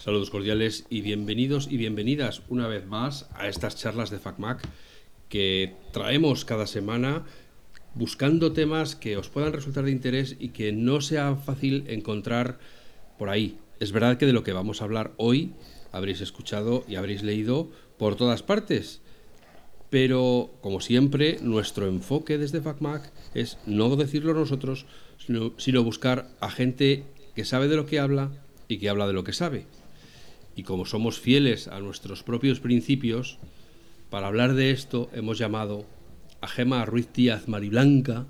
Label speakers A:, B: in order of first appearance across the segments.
A: Saludos cordiales y bienvenidos y bienvenidas una vez más a estas charlas de FacMac que traemos cada semana buscando temas que os puedan resultar de interés y que no sea fácil encontrar por ahí. Es verdad que de lo que vamos a hablar hoy habréis escuchado y habréis leído por todas partes. Pero, como siempre, nuestro enfoque desde FacMac es no decirlo nosotros, sino, sino buscar a gente que sabe de lo que habla y que habla de lo que sabe y como somos fieles a nuestros propios principios, para hablar de esto hemos llamado a Gema Ruiz Díaz Mariblanca,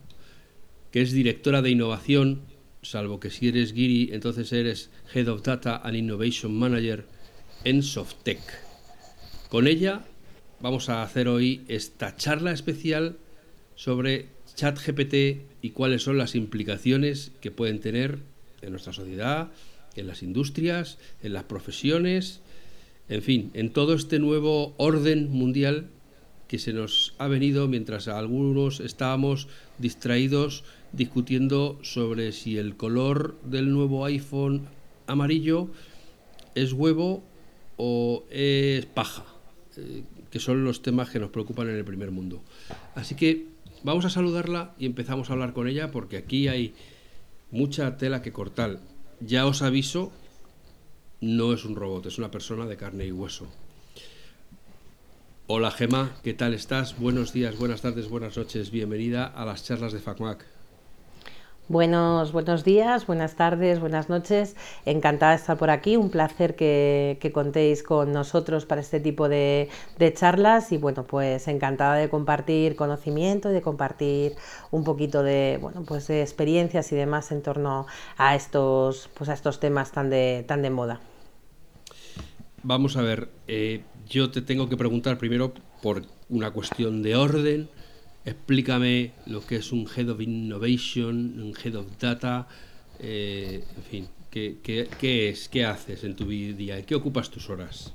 A: que es directora de innovación, salvo que si eres Giri, entonces eres Head of Data and Innovation Manager en Softec. Con ella vamos a hacer hoy esta charla especial sobre ChatGPT y cuáles son las implicaciones que pueden tener en nuestra sociedad, en las industrias, en las profesiones, en fin, en todo este nuevo orden mundial que se nos ha venido mientras algunos estábamos distraídos discutiendo sobre si el color del nuevo iPhone amarillo es huevo o es paja, eh, que son los temas que nos preocupan en el primer mundo. Así que vamos a saludarla y empezamos a hablar con ella porque aquí hay mucha tela que cortar ya os aviso, no es un robot, es una persona de carne y hueso. Hola Gema, ¿qué tal estás? Buenos días, buenas tardes, buenas noches. Bienvenida a las charlas de FacMac.
B: Buenos, buenos días, buenas tardes, buenas noches. Encantada de estar por aquí. Un placer que, contéis con nosotros para este tipo de, charlas y bueno, pues encantada de compartir conocimiento y de compartir un poquito de, bueno, pues de experiencias y demás en torno a estos, pues a estos temas tan de, tan de moda.
A: Vamos a ver, eh, yo te tengo que preguntar primero por una cuestión de orden explícame lo que es un Head of Innovation, un Head of Data, eh, en fin, ¿qué, qué, es? ¿Qué haces en tu día? ¿Qué ocupas tus horas?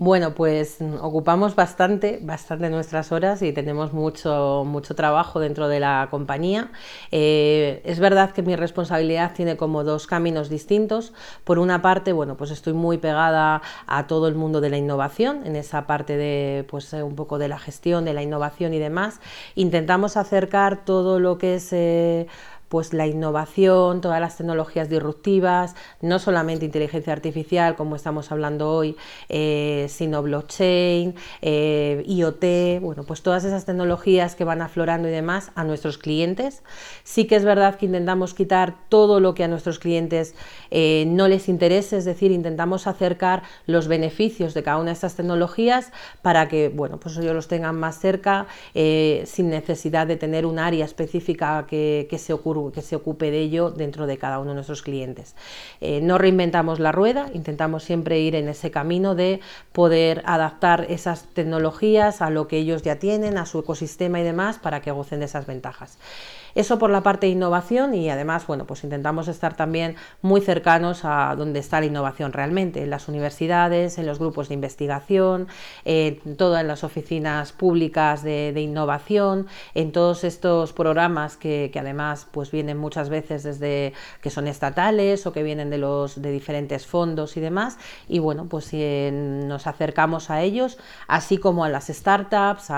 B: Bueno, pues ocupamos bastante, bastante nuestras horas y tenemos mucho, mucho trabajo dentro de la compañía. Eh, es verdad que mi responsabilidad tiene como dos caminos distintos. Por una parte, bueno, pues estoy muy pegada a todo el mundo de la innovación, en esa parte de, pues un poco de la gestión, de la innovación y demás. Intentamos acercar todo lo que es eh, pues la innovación, todas las tecnologías disruptivas, no solamente inteligencia artificial como estamos hablando hoy, eh, sino blockchain, eh, IoT, bueno, pues todas esas tecnologías que van aflorando y demás a nuestros clientes. Sí que es verdad que intentamos quitar todo lo que a nuestros clientes eh, no les interese, es decir, intentamos acercar los beneficios de cada una de estas tecnologías para que, bueno, pues ellos los tengan más cerca sin necesidad de tener un área específica que, que se ocurra que se ocupe de ello dentro de cada uno de nuestros clientes. Eh, no reinventamos la rueda, intentamos siempre ir en ese camino de poder adaptar esas tecnologías a lo que ellos ya tienen, a su ecosistema y demás, para que gocen de esas ventajas. Eso por la parte de innovación y además, bueno, pues intentamos estar también muy cercanos a donde está la innovación realmente, en las universidades, en los grupos de investigación, en todas las oficinas públicas de, innovación, en todos estos programas que, además pues vienen muchas veces desde que son estatales o que vienen de los de diferentes fondos y demás. Y bueno, pues nos acercamos a ellos, así como a las startups,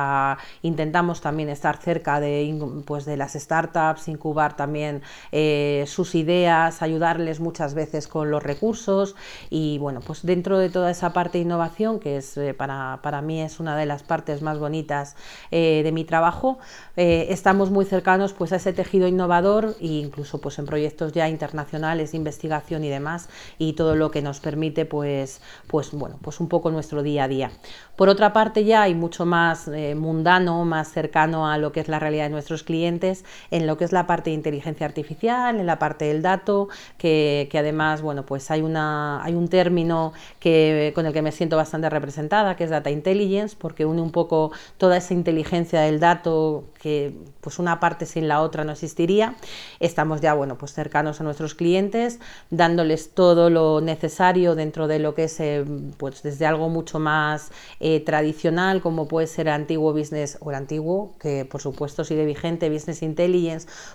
B: intentamos también estar cerca de, pues, de las startups incubar también eh, sus ideas, ayudarles muchas veces con los recursos y bueno, pues dentro de toda esa parte de innovación, que es eh, para, para, mí es una de las partes más bonitas eh, de mi trabajo, estamos muy cercanos pues a ese tejido innovador e incluso pues en proyectos ya internacionales de investigación y demás y todo lo que nos permite pues, pues bueno, pues un poco nuestro día a día. Por otra parte ya hay mucho más mundano, más cercano a lo que es la realidad de nuestros clientes, en lo que es la parte de inteligencia artificial, en la parte del dato, que, además, bueno, pues hay, una, hay un término que, con el que me siento bastante representada, que es Data Intelligence, porque une un poco toda esa inteligencia del dato, que pues una parte sin la otra no existiría, Estamos ya, bueno, pues cercanos a nuestros clientes, dándoles todo lo necesario dentro de lo que es, eh, pues desde algo mucho más eh, tradicional, como puede ser antiguo business o el antiguo, que por supuesto sigue vigente, business intelligence,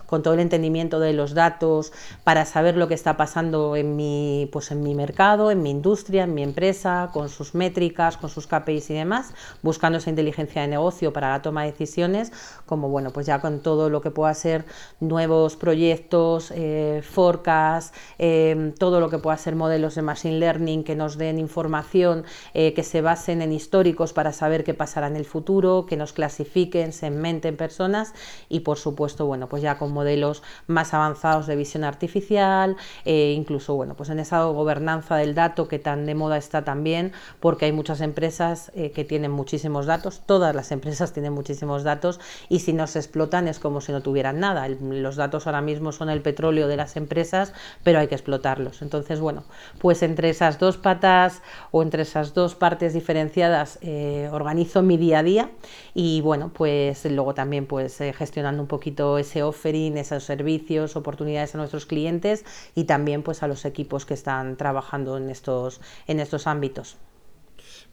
B: con todo el entendimiento de los datos para saber lo que está pasando en mi, pues en mi mercado, en mi industria, en mi empresa, con sus métricas, con sus KPIs y demás, buscando esa inteligencia de negocio para la toma de decisiones, como bueno, pues ya con todo lo que pueda ser nuevos proyectos, eh, forecast, eh, todo lo que pueda ser modelos de machine learning que nos den información, eh, que se basen en históricos para saber qué pasará en el futuro, que nos clasifiquen, segmenten personas y por supuesto, bueno, pues ya con modelos más avanzados de visión artificial, incluso, bueno, pues en esa gobernanza del dato que tan de moda está también, porque hay muchas empresas que tienen muchísimos datos, todas las empresas tienen muchísimos datos y si no se explotan es como si no tuvieran nada. los datos ahora mismo son el petróleo de las empresas, pero hay que explotarlos. Entonces, bueno, pues entre esas dos patas o entre esas dos partes diferenciadas eh, organizo mi día a día y bueno, pues luego también pues eh, gestionando un poquito ese offering, esos servicios, oportunidades a nuestros clientes y también pues a los equipos que están trabajando en estos, en estos ámbitos.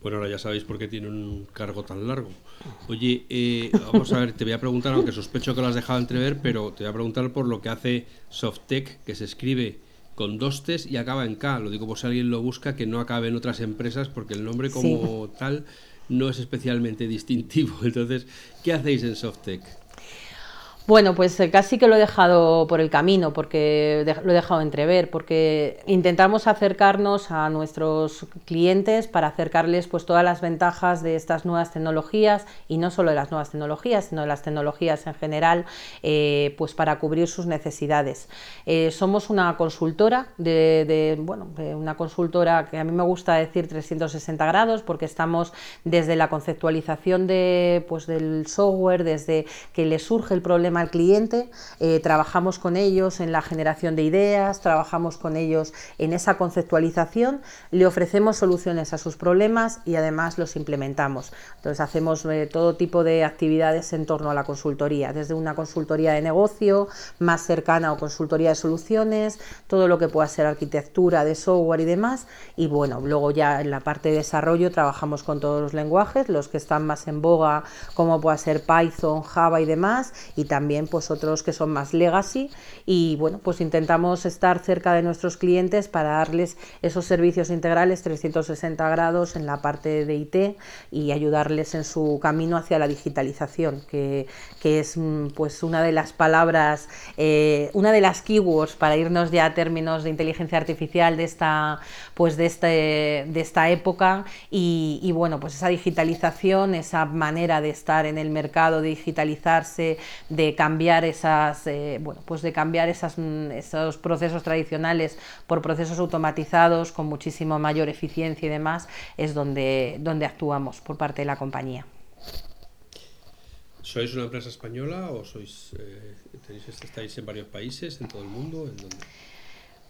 A: Bueno, ahora ya sabéis por qué tiene un cargo tan largo. Oye, eh, vamos a ver, te voy a preguntar, aunque sospecho que lo has dejado entrever, pero te voy a preguntar por lo que hace Softec, que se escribe con dos T's y acaba en K. Lo digo por si alguien lo busca, que no acabe en otras empresas, porque el nombre como tal no es especialmente distintivo. Entonces, ¿qué hacéis en Softec?
B: Bueno, pues eh, casi que lo he dejado por el camino, porque lo he dejado entrever, porque intentamos acercarnos a nuestros clientes para acercarles pues todas las ventajas de estas nuevas tecnologías y no solo de las nuevas tecnologías, sino de las tecnologías en general, eh, pues para cubrir sus necesidades. Eh, somos una consultora de, bueno, una consultora que a mí me gusta decir 360 grados, porque estamos desde la conceptualización de, pues, del software, desde que le surge el problema al cliente, eh, trabajamos con ellos en la generación de ideas, trabajamos con ellos en esa conceptualización, le ofrecemos soluciones a sus problemas y además los implementamos. Entonces hacemos eh, todo tipo de actividades en torno a la consultoría, desde una consultoría de negocio más cercana o consultoría de soluciones, todo lo que pueda ser arquitectura de software y demás. Y bueno, luego ya en la parte de desarrollo trabajamos con todos los lenguajes, los que están más en boga, como pueda ser Python, Java y demás, y también también pues otros que son más legacy. Y bueno, pues intentamos estar cerca de nuestros clientes para darles esos servicios integrales 360 grados en la parte de IT y ayudarles en su camino hacia la digitalización, que, que es mm, pues una de las palabras, eh, una de las keywords para irnos ya a términos de inteligencia artificial de esta, pues de este, de esta época. Y, y bueno, pues esa digitalización, esa manera de estar en el mercado, de digitalizarse, de cambiar esas, eh, bueno, pues de cambiar esas, mm, esos procesos tradicionales por procesos automatizados con muchísimo mayor eficiencia y demás, es donde, donde actuamos por parte de la compañía.
A: ¿Sois una empresa española o sois, eh, estáis en varios países, en todo el mundo? ¿En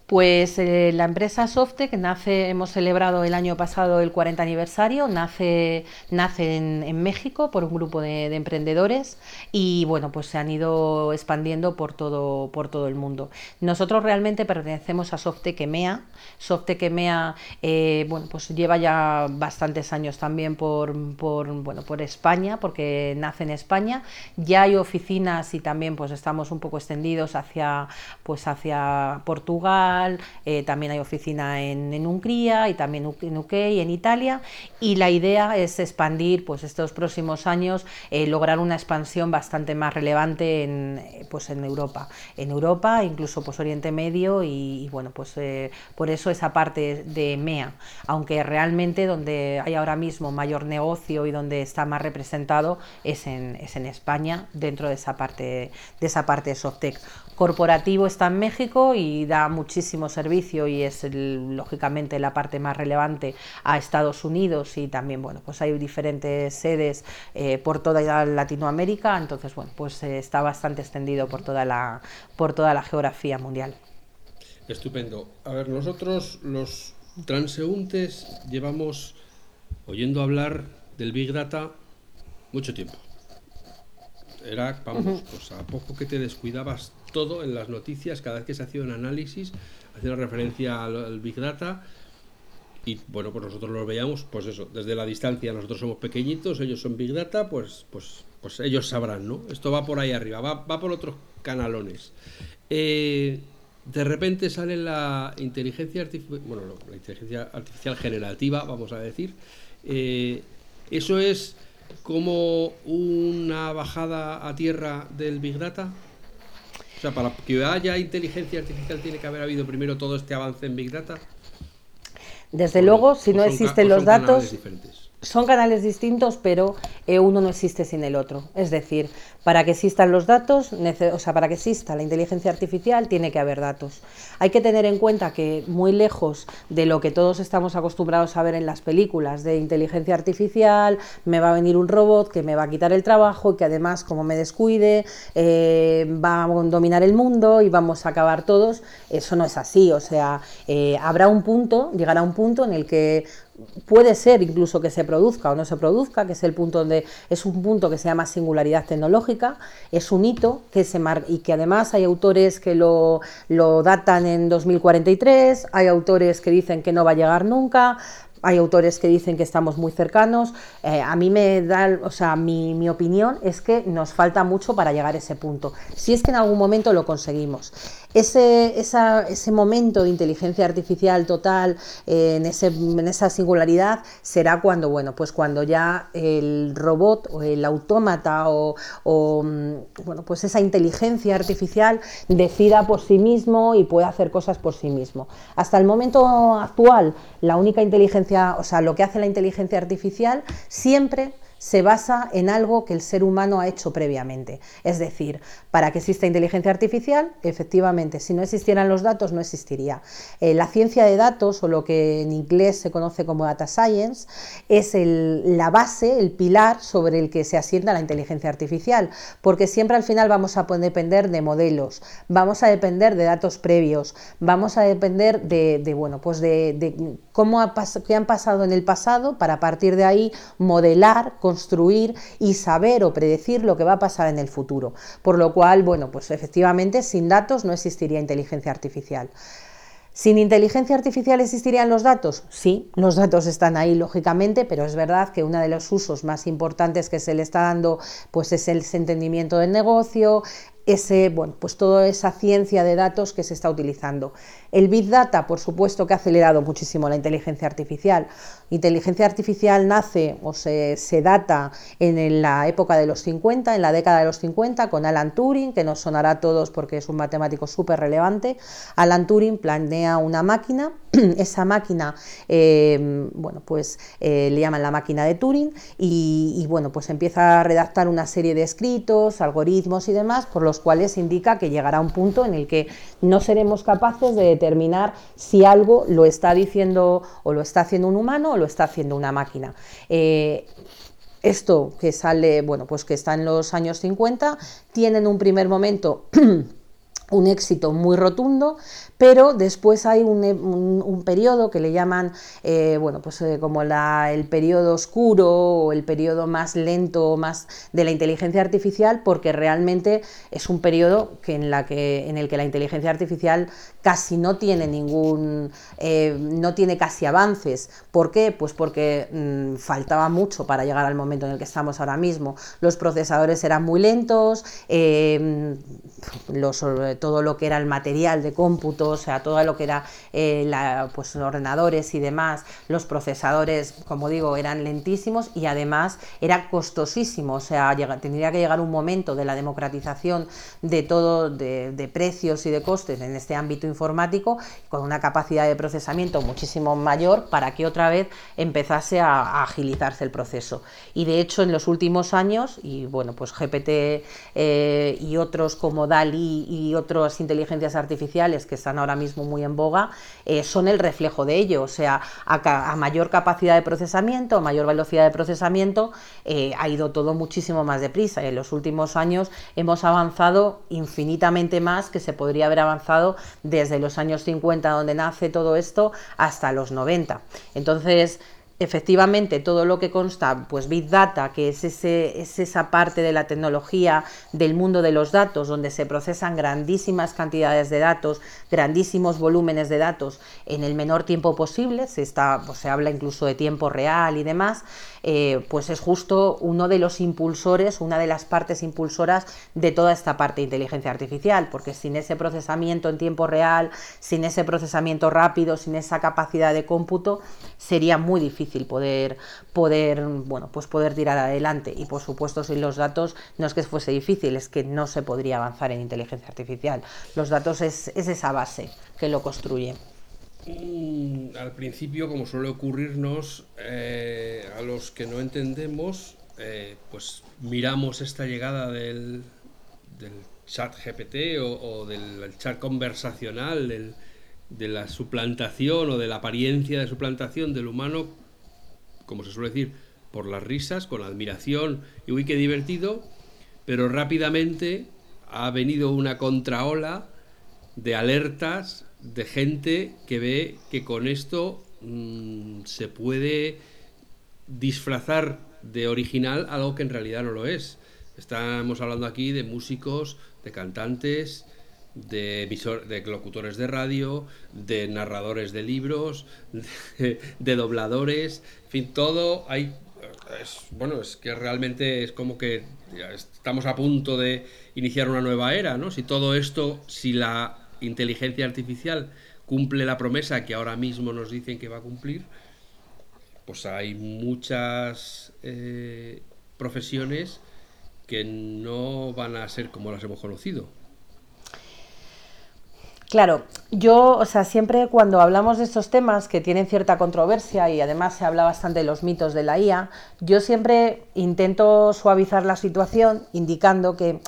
B: pues eh, la empresa Softec nace, hemos celebrado el año pasado el 40 aniversario, nace, nace en, México por un grupo de, emprendedores y bueno, pues se han ido expandiendo por todo, por todo el mundo. Nosotros realmente pertenecemos a Softec EMEA. Softec EMEA eh, bueno, pues lleva ya bastantes años también por, por, bueno, por España, porque nace en España. Ya hay oficinas y también pues estamos un poco extendidos hacia, pues hacia Portugal eh, también hay oficina en, Hungría y también en UK y en Italia. Y la idea es expandir pues, estos próximos años, eh, lograr una expansión bastante más relevante en, eh, pues, en Europa. En Europa, incluso pues, Oriente Medio y, bueno, pues por eso esa parte de MEA, aunque realmente donde hay ahora mismo mayor negocio y donde está más representado es en, es en España, dentro de esa parte de esa parte de Softec corporativo está en México y da muchísimo servicio y es lógicamente la parte más relevante a Estados Unidos y también bueno pues hay diferentes sedes eh, por toda Latinoamérica. Entonces bueno pues eh, está bastante extendido por toda la por toda la geografía mundial.
A: Estupendo. A ver nosotros los transeúntes llevamos oyendo hablar del big data mucho tiempo. Era, vamos, pues a poco que te descuidabas todo en las noticias, cada vez que se hacía un análisis, hacía referencia al, Big Data. Y bueno, pues nosotros lo veíamos, pues eso, desde la distancia, nosotros somos pequeñitos, ellos son Big Data, pues, pues, pues ellos sabrán, ¿no? Esto va por ahí arriba, va, va por otros canalones. Eh, de repente sale la inteligencia artificial, bueno, la inteligencia artificial generativa, vamos a decir. Eh, eso es como una bajada a tierra del Big Data. O sea, para que haya inteligencia artificial tiene que haber habido primero todo este avance en Big Data.
B: Desde luego, si no existen los datos, son canales distintos, pero eh, uno no existe sin el otro. Es decir, para que existan los datos, o sea, para que exista la inteligencia artificial, tiene que haber datos. Hay que tener en cuenta que muy lejos de lo que todos estamos acostumbrados a ver en las películas de inteligencia artificial, me va a venir un robot que me va a quitar el trabajo y que además, como me descuide, eh, va a dominar el mundo y vamos a acabar todos. Eso no es así. O sea, eh, habrá un punto, llegará un punto en el que puede ser incluso que se produzca o no se produzca, que es el punto donde es un punto que se llama singularidad tecnológica, es un hito que se y que además hay autores que lo, lo datan en 2043, hay autores que dicen que no va a llegar nunca, hay autores que dicen que estamos muy cercanos. Eh, a mí me da, o sea, mi, mi, opinión es que nos falta mucho para llegar a ese punto. Si es que en algún momento lo conseguimos. Ese, ese momento de inteligencia artificial total, eh, en, ese, en esa singularidad, será cuando, bueno, pues cuando ya el robot o el autómata o, o mm, bueno, pues esa inteligencia artificial decida por sí mismo y pueda hacer cosas por sí mismo. Hasta el momento actual, la única inteligencia o sea, lo que hace la inteligencia artificial siempre se basa en algo que el ser humano ha hecho previamente. Es decir, para que exista inteligencia artificial, efectivamente, si no existieran los datos, no existiría. Eh, la ciencia de datos, o lo que en inglés se conoce como data science, es la base, el pilar sobre el que se asienta la inteligencia artificial, porque siempre al final vamos a depender de modelos, vamos a depender de datos previos, vamos a depender de, bueno, pues de, cómo qué han pasado en el pasado para a partir de ahí modelar, construir y saber o predecir lo que va a pasar en el futuro. Por lo cual, bueno, pues efectivamente sin datos no existiría inteligencia artificial. ¿Sin inteligencia artificial existirían los datos? Sí, los datos están ahí lógicamente, pero es verdad que uno de los usos más importantes que se le está dando pues es el entendimiento del negocio, ese, bueno, pues toda esa ciencia de datos que se está utilizando. El Big Data, por supuesto, que ha acelerado muchísimo la inteligencia artificial. Inteligencia artificial nace o se, data en la época de los 50, en la década de los 50, con Alan Turing, que nos sonará a todos porque es un matemático súper relevante. Alan Turing planea una máquina, esa máquina, eh, bueno, pues eh, le llaman la máquina de Turing, y, y, bueno, pues empieza a redactar una serie de escritos, algoritmos y demás, por los cuales indica que llegará un punto en el que no seremos capaces de determinar si algo lo está diciendo o lo está haciendo un humano o lo está haciendo una máquina. Eh, esto que sale, bueno, pues que está en los años 50, tiene en un primer momento un éxito muy rotundo, pero después hay un, periodo que le llaman, eh, bueno, pues eh, como el periodo oscuro o el periodo más lento más de la inteligencia artificial, porque realmente es un periodo en, el que la inteligencia artificial casi no tiene ningún, eh, no tiene casi avances. ¿Por qué? Pues porque mm, faltaba mucho para llegar al momento en el que estamos ahora mismo. Los procesadores eran muy lentos, los, todo lo que era el material de cómputo, o sea, todo lo que era eh, pues, ordenadores y demás, los procesadores, como digo, eran lentísimos y además era costosísimo, o sea, tendría que llegar un momento de la democratización de todo, de, precios y de costes en este ámbito informático, con una capacidad de procesamiento muchísimo mayor para que otra vez empezase a, agilizarse el proceso. Y de hecho, en los últimos años, y bueno, pues GPT eh, y otros como DALI y otras inteligencias artificiales que están ahora mismo muy en boga, eh, son el reflejo de ello. O sea, a, mayor capacidad de procesamiento, a mayor velocidad de procesamiento, eh, ha ido todo muchísimo más deprisa. En los últimos años hemos avanzado infinitamente más que se podría haber avanzado desde los años 50, donde nace todo esto, hasta los 90. Entonces, efectivamente todo lo que consta, pues Big Data, que es, ese, es esa parte de la tecnología del mundo de los datos, donde se procesan grandísimas cantidades de datos, grandísimos volúmenes de datos en el menor tiempo posible, se, está, pues se habla incluso de tiempo real y demás, eh, pues es justo uno de los impulsores, una de las partes impulsoras de toda esta parte de inteligencia artificial, porque sin ese procesamiento en tiempo real, sin ese procesamiento rápido, sin esa capacidad de cómputo, sería muy difícil poder, poder, bueno, pues poder tirar adelante. Y por supuesto, sin los datos no es que fuese difícil, es que no se podría avanzar en inteligencia artificial. Los datos es, es esa base que lo construye.
A: Mm, al principio, como suele ocurrirnos, eh, a los que no entendemos, eh, pues miramos esta llegada del, del chat GPT o, del chat conversacional, de la suplantación o de la apariencia de suplantación del humano, como se suele decir, por las risas, con la admiración y uy, qué divertido, pero rápidamente ha venido una contraola de alertas de gente que ve que con esto mm, se puede disfrazar de original algo que en realidad no lo es. Estamos hablando aquí de músicos, de cantantes, de, de locutores de radio, de narradores de libros, de, dobladores, en fin, todo hay... bueno, es que realmente es como que estamos a punto de iniciar una nueva era, ¿no? Si todo esto, si la inteligencia artificial cumple la promesa que ahora mismo nos dicen que va a cumplir, pues hay muchas eh, profesiones que no van a ser como las hemos conocido.
B: Claro, yo, o sea, siempre cuando hablamos de estos temas que tienen cierta controversia y además se habla bastante de los mitos de la IA, yo siempre intento suavizar la situación indicando que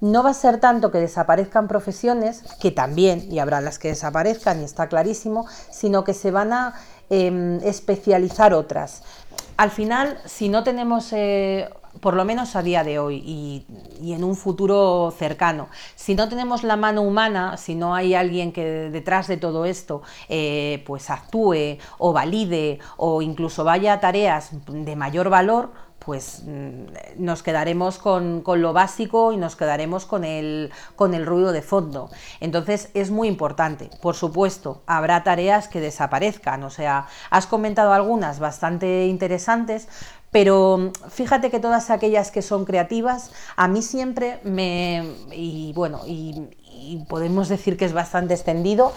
B: no va a ser tanto que desaparezcan profesiones, que también, y habrá las que desaparezcan, y está clarísimo, sino que se van a em, especializar otras. Al final, si no tenemos eh, por lo menos a día de hoy y, en un futuro cercano. Si no tenemos la mano humana, si no hay alguien que detrás de todo esto eh, pues actúe o valide o incluso vaya a tareas de mayor valor, pues mm, nos quedaremos con, lo básico y nos quedaremos con el, con el ruido de fondo. Entonces es muy importante. Por supuesto, habrá tareas que desaparezcan. O sea, has comentado algunas bastante interesantes, pero mm, fíjate que todas aquellas que son creativas, a mí siempre me, y bueno, y podemos decir que es bastante extendido,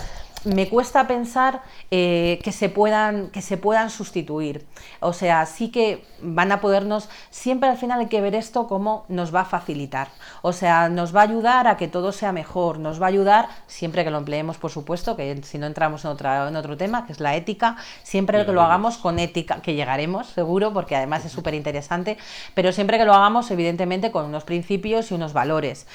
B: me cuesta pensar eh, que, se puedan, que se puedan sustituir. O sea, sí que van a podernos, siempre al final hay que ver esto como nos va a facilitar. O sea, nos va a ayudar a que todo sea mejor, nos va a ayudar, siempre que lo empleemos, por supuesto, que si no entramos en, otra, en otro tema, que es la ética, siempre que lo hagamos con ética, que llegaremos seguro, porque además es súper interesante, pero siempre que lo hagamos, evidentemente, con unos principios y unos valores.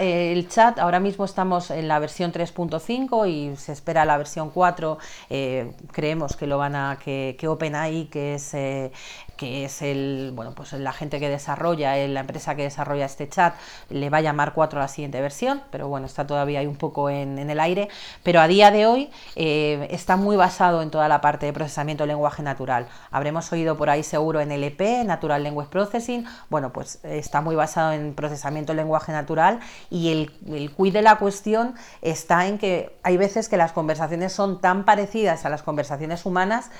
B: Eh, el chat, ahora mismo estamos en la versión 3.5 y se espera la versión 4. Eh, creemos que lo van a, que, que OpenAI, que es eh, que es el, bueno, pues la gente que desarrolla, la empresa que desarrolla este chat, le va a llamar 4 a la siguiente versión, pero bueno, está todavía ahí un poco en, el aire. Pero a día de hoy está muy basado en toda la parte de procesamiento lenguaje natural. Habremos oído por ahí seguro en LP, Natural Language Processing. Bueno, pues está muy basado en procesamiento lenguaje natural y el, el quid de la cuestión está en que hay veces que las conversaciones son tan parecidas a las conversaciones humanas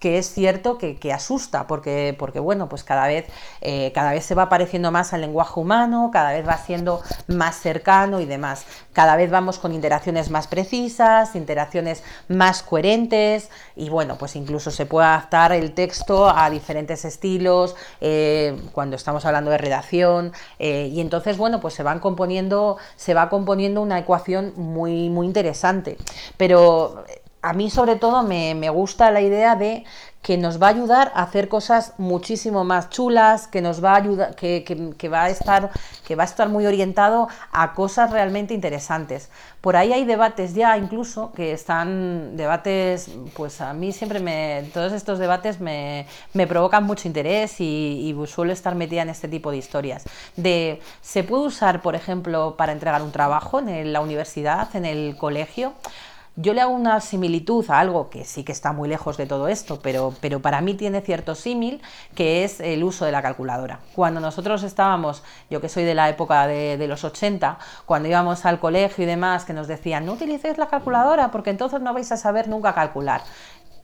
B: que es cierto que, asusta, porque, porque bueno, pues cada vez, eh, cada vez se va pareciendo más al lenguaje humano, cada vez va siendo más cercano y demás. Cada vez vamos con interacciones más precisas, interacciones más coherentes y bueno, pues incluso se puede adaptar el texto a diferentes estilos eh, cuando estamos hablando de redacción eh, y entonces, bueno, pues se van componiendo, se va componiendo una ecuación muy, muy interesante. Pero a mí sobre todo me, gusta la idea de que nos va a ayudar a hacer cosas muchísimo más chulas, que nos va a ayudar, que, va a estar, que va a estar muy orientado a cosas realmente interesantes. Por ahí hay debates ya incluso que están debates, pues a mí siempre me, todos estos debates me, provocan mucho interés y, y, suelo estar metida en este tipo de historias. De se puede usar, por ejemplo, para entregar un trabajo en la universidad, en el colegio. Yo le hago una similitud a algo que sí que está muy lejos de todo esto, pero, pero para mí tiene cierto símil, que es el uso de la calculadora. Cuando nosotros estábamos, yo que soy de la época de, de los 80, cuando íbamos al colegio y demás, que nos decían, no utilicéis la calculadora porque entonces no vais a saber nunca calcular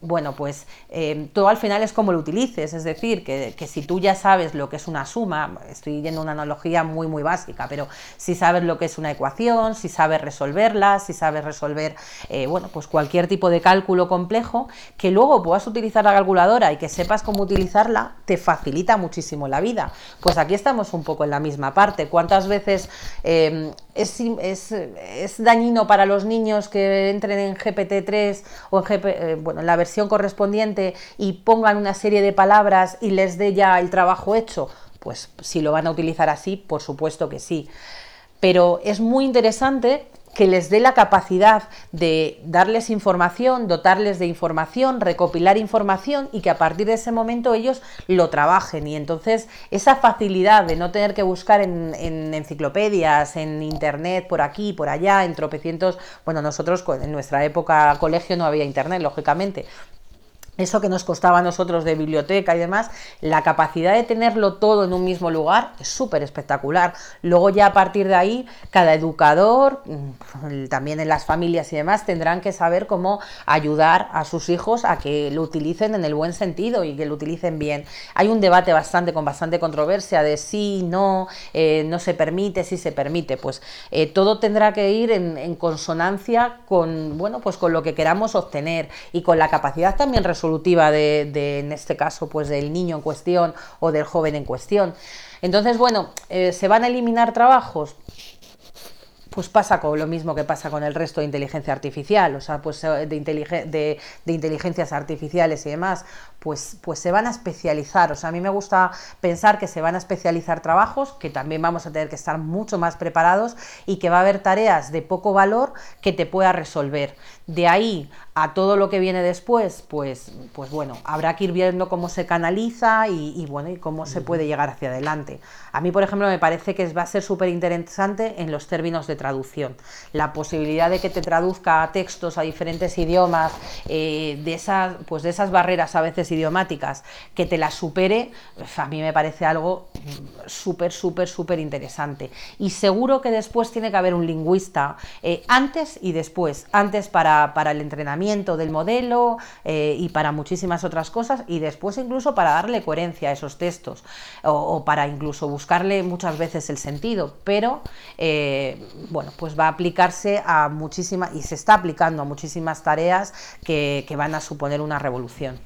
B: bueno, pues eh, todo al final es como lo utilices, es decir, que, si tú ya sabes lo que es una suma, estoy yendo una analogía muy, muy básica, pero si sabes lo que es una ecuación, si sabes resolverla, si sabes resolver, eh, bueno, pues cualquier tipo de cálculo complejo, que luego puedas utilizar la calculadora y que sepas cómo utilizarla, te facilita muchísimo la vida. Pues aquí estamos un poco en la misma parte. ¿Cuántas veces eh, es, es, dañino para los niños que entren en GPT-3 o en, bueno, en la versión correspondiente y pongan una serie de palabras y les dé ya el trabajo hecho? Pues si lo van a utilizar así, por supuesto que sí. Pero es muy interesante que les dé la capacidad de darles información, dotarles de información, recopilar información y que a partir de ese momento ellos lo trabajen. Y entonces esa facilidad de no tener que buscar en, en enciclopedias, en internet, por aquí, por allá, en tropecientos, bueno, nosotros en nuestra época colegio no había internet, lógicamente, eso que nos costaba a nosotros de biblioteca y demás, la capacidad de tenerlo todo en un mismo lugar es súper espectacular. Luego ya a partir de ahí, cada educador, mm, también en las familias y demás, tendrán que saber cómo ayudar a sus hijos a que lo utilicen en el buen sentido y que lo utilicen bien. Hay un debate bastante con bastante controversia de sí, no, eh, no se permite, sí se permite. Pues eh, todo tendrá que ir en, consonancia con, bueno, pues con lo que queramos obtener y con la capacidad también de, en este caso, pues del niño en cuestión o del joven en cuestión. Entonces, bueno, eh, ¿se van a eliminar trabajos? pues pasa con lo mismo que pasa con el resto de inteligencia artificial, o sea, pues eh, de, de, inteligencias artificiales y demás, pues, pues se van a especializar. O sea, a mí me gusta pensar que se van a especializar trabajos, que también vamos a tener que estar mucho más preparados y que va a haber tareas de poco valor que te pueda resolver. De ahí a todo lo que viene después, pues, pues bueno, habrá que ir viendo cómo se canaliza y, bueno, y cómo se puede llegar hacia adelante. A mí, por ejemplo, me parece que va a ser súper interesante en los términos de traducción. La posibilidad de que te traduzca textos a diferentes idiomas, eh, de, esas, pues de esas barreras a veces idiomáticas, que te las supere, pues a mí me parece algo súper, súper, súper interesante. Y seguro que después tiene que haber un lingüista eh, antes y después, antes para para, el entrenamiento del modelo eh, y para muchísimas otras cosas y después incluso para darle coherencia a esos textos o, para incluso buscarle muchas veces el sentido, pero eh, bueno, pues va a aplicarse a muchísimas y se está aplicando a muchísimas tareas que, van a suponer una revolución.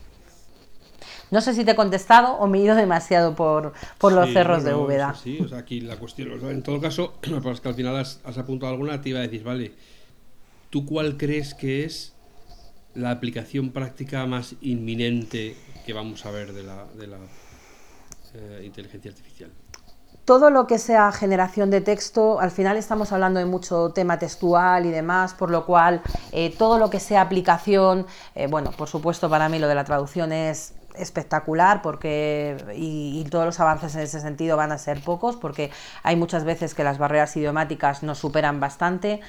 B: No sé si te he contestado o me he ido demasiado por, los cerros de Úbeda.
A: Sí, o sea, aquí la cuestión, en todo caso, pues que al final has, has apuntado alguna, te iba a decir, vale, ¿Tú cuál crees que es la aplicación práctica más inminente que vamos a ver de la, eh, inteligencia artificial?
B: todo lo que sea generación de texto, al final estamos hablando de mucho tema textual y demás, por lo cual eh, todo lo que sea aplicación, eh, bueno, por supuesto para mí lo de la traducción es espectacular porque y, todos los avances en ese sentido van a ser pocos porque hay muchas veces que las barreras idiomáticas nos superan bastante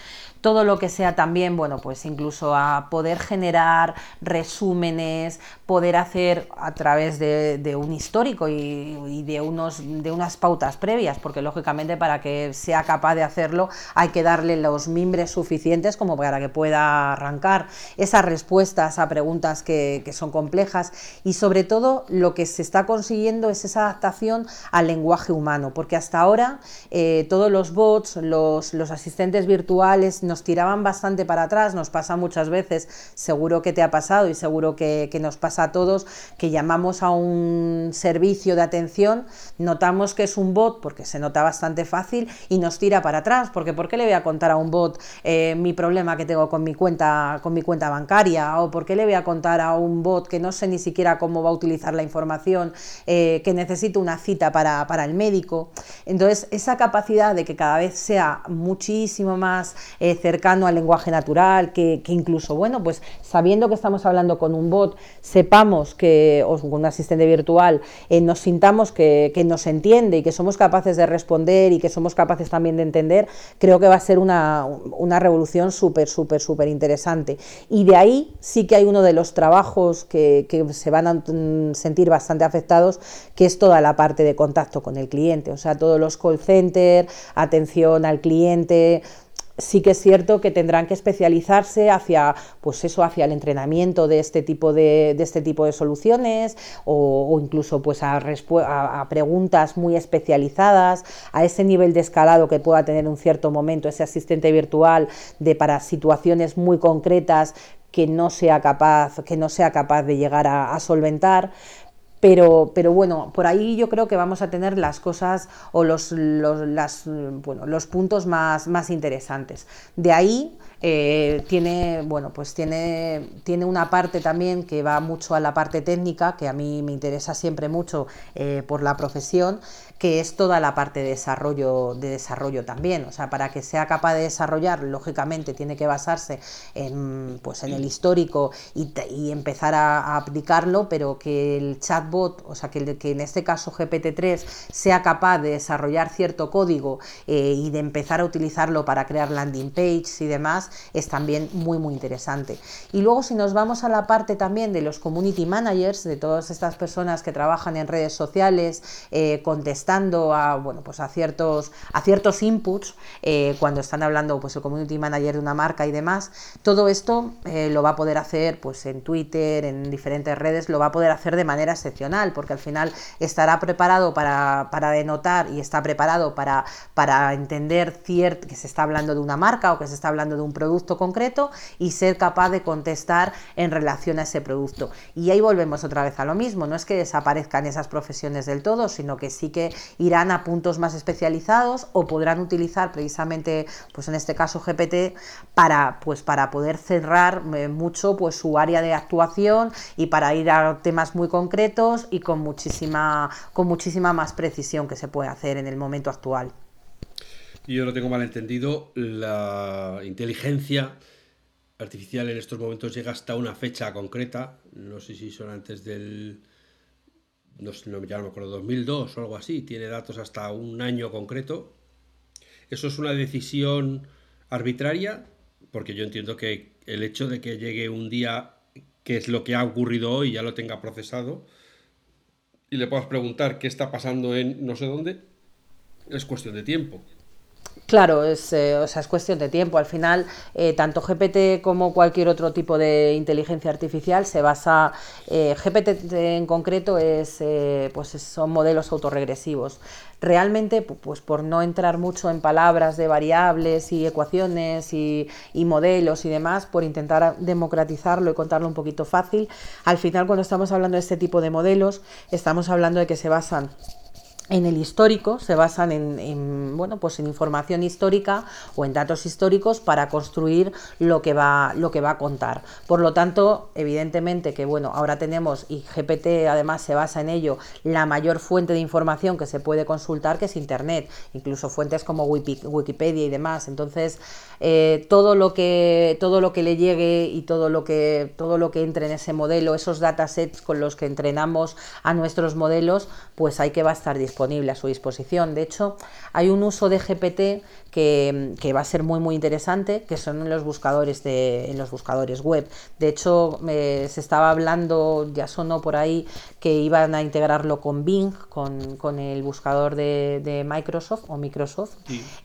B: todo lo que sea también bueno pues incluso a poder generar resúmenes poder hacer a través de, un histórico y, de unos de unas pautas previas porque lógicamente para que sea capaz de hacerlo hay que darle los mimbres suficientes como para que pueda arrancar esas respuestas a preguntas que, son complejas. Y sobre sobre todo lo que se está consiguiendo es esa adaptación al lenguaje humano, porque hasta ahora eh, todos los bots, los, asistentes virtuales nos tiraban bastante para atrás, nos pasa muchas veces, seguro que te ha pasado y seguro que, nos pasa a todos, que llamamos a un servicio de atención, notamos que es un bot porque se nota bastante fácil y nos tira para atrás, porque ¿por qué le voy a contar a un bot eh, mi problema que tengo con mi cuenta, con mi cuenta bancaria? ¿O por qué le voy a contar a un bot que no sé ni siquiera cómo va a utilizar la información, eh, que necesita una cita para, el médico. Entonces, esa capacidad de que cada vez sea muchísimo más eh, cercano al lenguaje natural, que, incluso, bueno, pues sabiendo que estamos hablando con un bot, sepamos que, o con un asistente virtual, eh, nos sintamos que, que nos entiende y que somos capaces de responder y que somos capaces también de entender, creo que va a ser una, una revolución súper, súper, súper interesante. Y de ahí sí que hay uno de los trabajos que, se van a mm, sentir bastante afectados, que es toda la parte de contacto con el cliente, o sea, todos los call centers, atención al cliente, sí que es cierto que tendrán que especializarse hacia, pues eso, hacia el entrenamiento de este tipo de, este tipo de soluciones o, incluso pues a, a, preguntas muy especializadas, a ese nivel de escalado que pueda tener en un cierto momento ese asistente virtual de para situaciones muy concretas que no sea capaz, que no sea capaz de llegar a solventar. Pero, pero bueno, por ahí yo creo que vamos a tener las cosas o los, los, las, bueno, los puntos más, más interesantes. De ahí eh, tiene, bueno, pues tiene, tiene una parte también que va mucho a la parte técnica, que a mí me interesa siempre mucho eh, por la profesión, que es toda la parte de desarrollo, de desarrollo también. O sea, para que sea capaz de desarrollar, lógicamente tiene que basarse en, pues, en el histórico y, empezar a, aplicarlo, pero que el chatbot, o sea, que, que en este caso GPT-3 sea capaz de desarrollar cierto código eh, y de empezar a utilizarlo para crear landing pages y demás, es también muy, muy interesante. Y luego si nos vamos a la parte también de los community managers, de todas estas personas que trabajan en redes sociales, eh, contestando a, bueno, pues a, ciertos, a ciertos inputs eh, cuando están hablando pues, el community manager de una marca y demás. Todo esto eh, lo va a poder hacer pues, en Twitter, en diferentes redes, lo va a poder hacer de manera excepcional, porque al final estará preparado para, para denotar y está preparado para, para entender cierto, que se está hablando de una marca o que se está hablando de un producto concreto y ser capaz de contestar en relación a ese producto. Y ahí volvemos otra vez a lo mismo, no es que desaparezcan esas profesiones del todo, sino que sí que irán a puntos más especializados o podrán utilizar precisamente, pues en este caso GPT, para, pues para poder cerrar eh, mucho pues su área de actuación y para ir a temas muy concretos y con muchísima, con muchísima más precisión que se puede hacer en el momento actual.
A: Yo lo tengo mal entendido, la inteligencia artificial en estos momentos llega hasta una fecha concreta, no sé si son antes del no, no, ya no me acuerdo, 2002 o algo así, tiene datos hasta un año concreto. Eso es una decisión arbitraria, porque yo entiendo que el hecho de que llegue un día que es lo que ha ocurrido hoy, ya lo tenga procesado, y le puedas preguntar qué está pasando en no sé dónde, es cuestión de tiempo.
B: Claro, es, eh, o sea, es cuestión de tiempo. Al final, eh, tanto GPT como cualquier otro tipo de inteligencia artificial se basa. Eh, GPT en concreto es, pues son modelos autorregresivos. Realmente, pues por no entrar mucho en palabras de variables y ecuaciones y modelos y demás, por intentar democratizarlo y contarlo un poquito fácil, al final cuando estamos hablando de este tipo de modelos, estamos hablando de que se basan en el histórico, se basan en, bueno, pues en información histórica o en datos históricos para construir lo que va, lo que va a contar. Por lo tanto, evidentemente que bueno, ahora tenemos, y GPT además se basa en ello, la mayor fuente de información que se puede consultar, que es Internet, incluso fuentes como Wikipedia y demás. Entonces, eh, todo, lo que, todo lo que le llegue y todo lo que, todo lo que entre en ese modelo, esos datasets con los que entrenamos a nuestros modelos, pues hay que estar disponible a su disposición. De hecho, hay un uso de GPT que, va a ser muy muy interesante, que son en los buscadores de en los buscadores web. De hecho, se estaba hablando, ya sonó por ahí, que iban a integrarlo con Bing, con, el buscador de, Microsoft o Microsoft.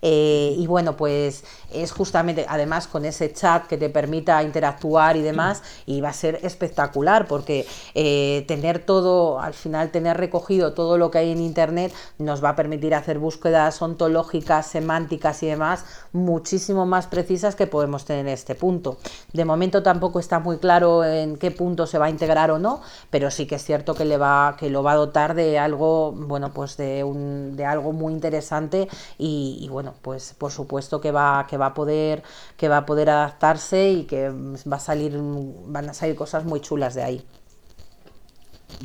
B: Eh, y bueno, pues es justamente, además con ese chat que te permita interactuar y demás, y va a ser espectacular, porque eh, tener todo, al final tener recogido todo lo que hay en Internet, nos va a permitir hacer búsquedas ontológicas, semánticas y demás muchísimo más precisas que podemos tener en este punto. De momento tampoco está muy claro en qué punto se va a integrar o no, pero sí que es cierto que le va que lo va a dotar de algo, bueno, pues de un de algo muy interesante y, bueno, pues por supuesto que va que va a poder que va a poder adaptarse y que va a salir van a salir cosas muy chulas de ahí.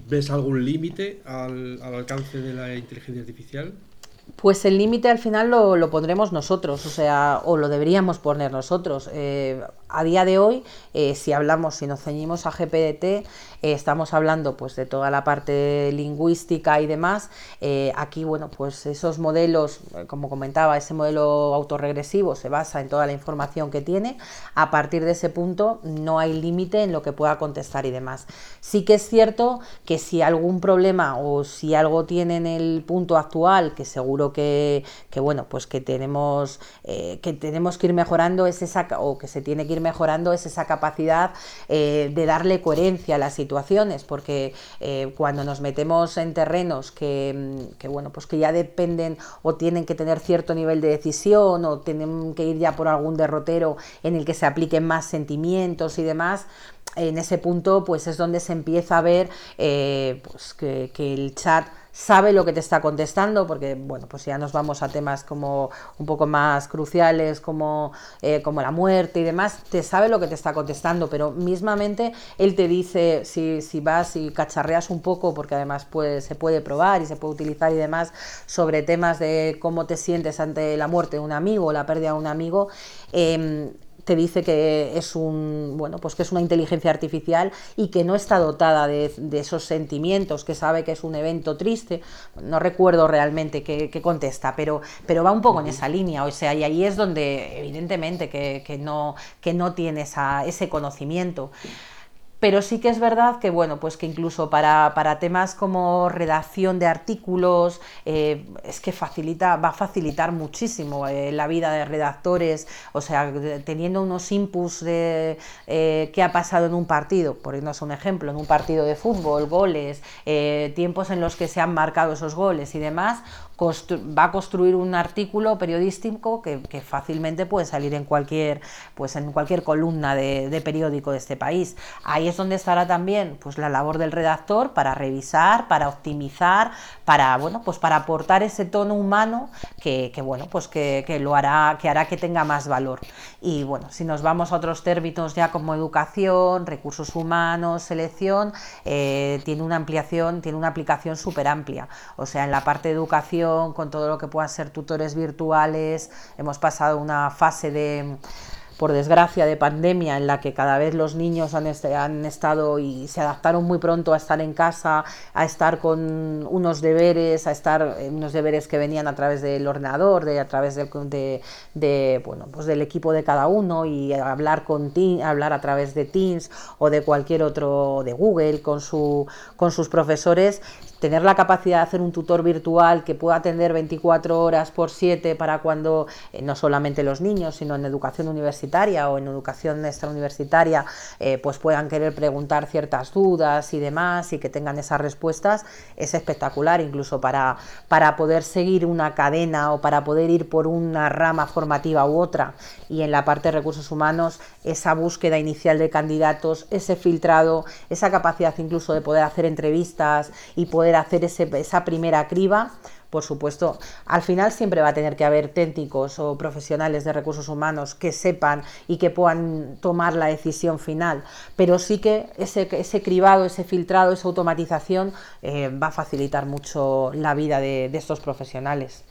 A: ¿Ves algún límite al, al alcance de la inteligencia artificial?
B: Pues el límite al final lo, lo, pondremos nosotros, o sea, o lo deberíamos poner nosotros. Eh, a día de hoy, eh, si hablamos, si nos ceñimos a GPDT, eh, estamos hablando pues de toda la parte lingüística y demás. Aquí, bueno, pues esos modelos, como comentaba, ese modelo autorregresivo se basa en toda la información que tiene. A partir de ese punto no hay límite en lo que pueda contestar y demás. Sí que es cierto que si algún problema o si algo tiene en el punto actual, que seguro que, que bueno, pues que tenemos, que tenemos que ir mejorando, es esa, o que se tiene que ir mejorando es esa capacidad eh, de darle coherencia a las situaciones, porque eh, cuando nos metemos en terrenos que, que, bueno, pues que ya dependen o tienen que tener cierto nivel de decisión o tienen que ir ya por algún derrotero en el que se apliquen más sentimientos y demás, en ese punto pues es donde se empieza a ver eh, pues que, el chat sabe lo que te está contestando, porque bueno, pues ya nos vamos a temas como un poco más cruciales, como, eh, como la muerte y demás, te sabe lo que te está contestando, pero mismamente él te dice si, si vas y cacharreas un poco, porque además pues, se puede probar y se puede utilizar y demás, sobre temas de cómo te sientes ante la muerte de un amigo o la pérdida de un amigo. Eh, te dice que es un bueno pues que es una inteligencia artificial y que no está dotada de, de esos sentimientos que sabe que es un evento triste. No recuerdo realmente qué, qué contesta pero pero va un poco en esa línea. O sea y ahí es donde evidentemente que, que no que no tiene esa, ese conocimiento pero sí que es verdad que, bueno, pues que incluso para, para temas como redacción de artículos, eh, es que facilita, va a facilitar muchísimo eh, la vida de redactores, o sea, teniendo unos inputs de eh, qué ha pasado en un partido, por irnos un ejemplo, en un partido de fútbol, goles, tiempos en los que se han marcado esos goles y demás, va a construir un artículo periodístico que, fácilmente puede salir en cualquier, pues en cualquier columna de, periódico de este país. Ahí es donde estará también pues, la labor del redactor para revisar, para optimizar, para, bueno, pues para aportar ese tono humano que, bueno, pues que, lo hará, que hará que tenga más valor. Y bueno, si nos vamos a otros términos ya como educación, recursos humanos, selección, eh, tiene una ampliación, tiene una aplicación súper amplia. O sea, en la parte de educación, con todo lo que puedan ser tutores virtuales. Hemos pasado una fase de por desgracia, de pandemia en la que cada vez los niños han, est han, estado y se adaptaron muy pronto a estar en casa, a estar con unos deberes, a estar unos deberes que venían a través del ordenador, de, a través de, de, bueno, pues del equipo de cada uno y hablar, con hablar a través de Teams o de cualquier otro, de Google, con sus profesores tener la capacidad de hacer un tutor virtual que pueda atender 24 horas por 7 para cuando eh, no solamente los niños, sino en educación universitaria o en educación extrauniversitaria, eh, pues puedan querer preguntar ciertas dudas y demás y que tengan esas respuestas, es espectacular, incluso para, para poder seguir una cadena o para poder ir por una rama formativa u otra. Y en la parte de recursos humanos, esa búsqueda inicial de candidatos, ese filtrado, esa capacidad incluso de poder hacer entrevistas y hacer ese, esa primera criba, por supuesto, al final siempre va a tener que haber técnicos o profesionales de recursos humanos que sepan y que puedan tomar la decisión final, pero sí que ese, ese cribado, ese filtrado, esa automatización eh, va a facilitar mucho la vida de estos profesionales.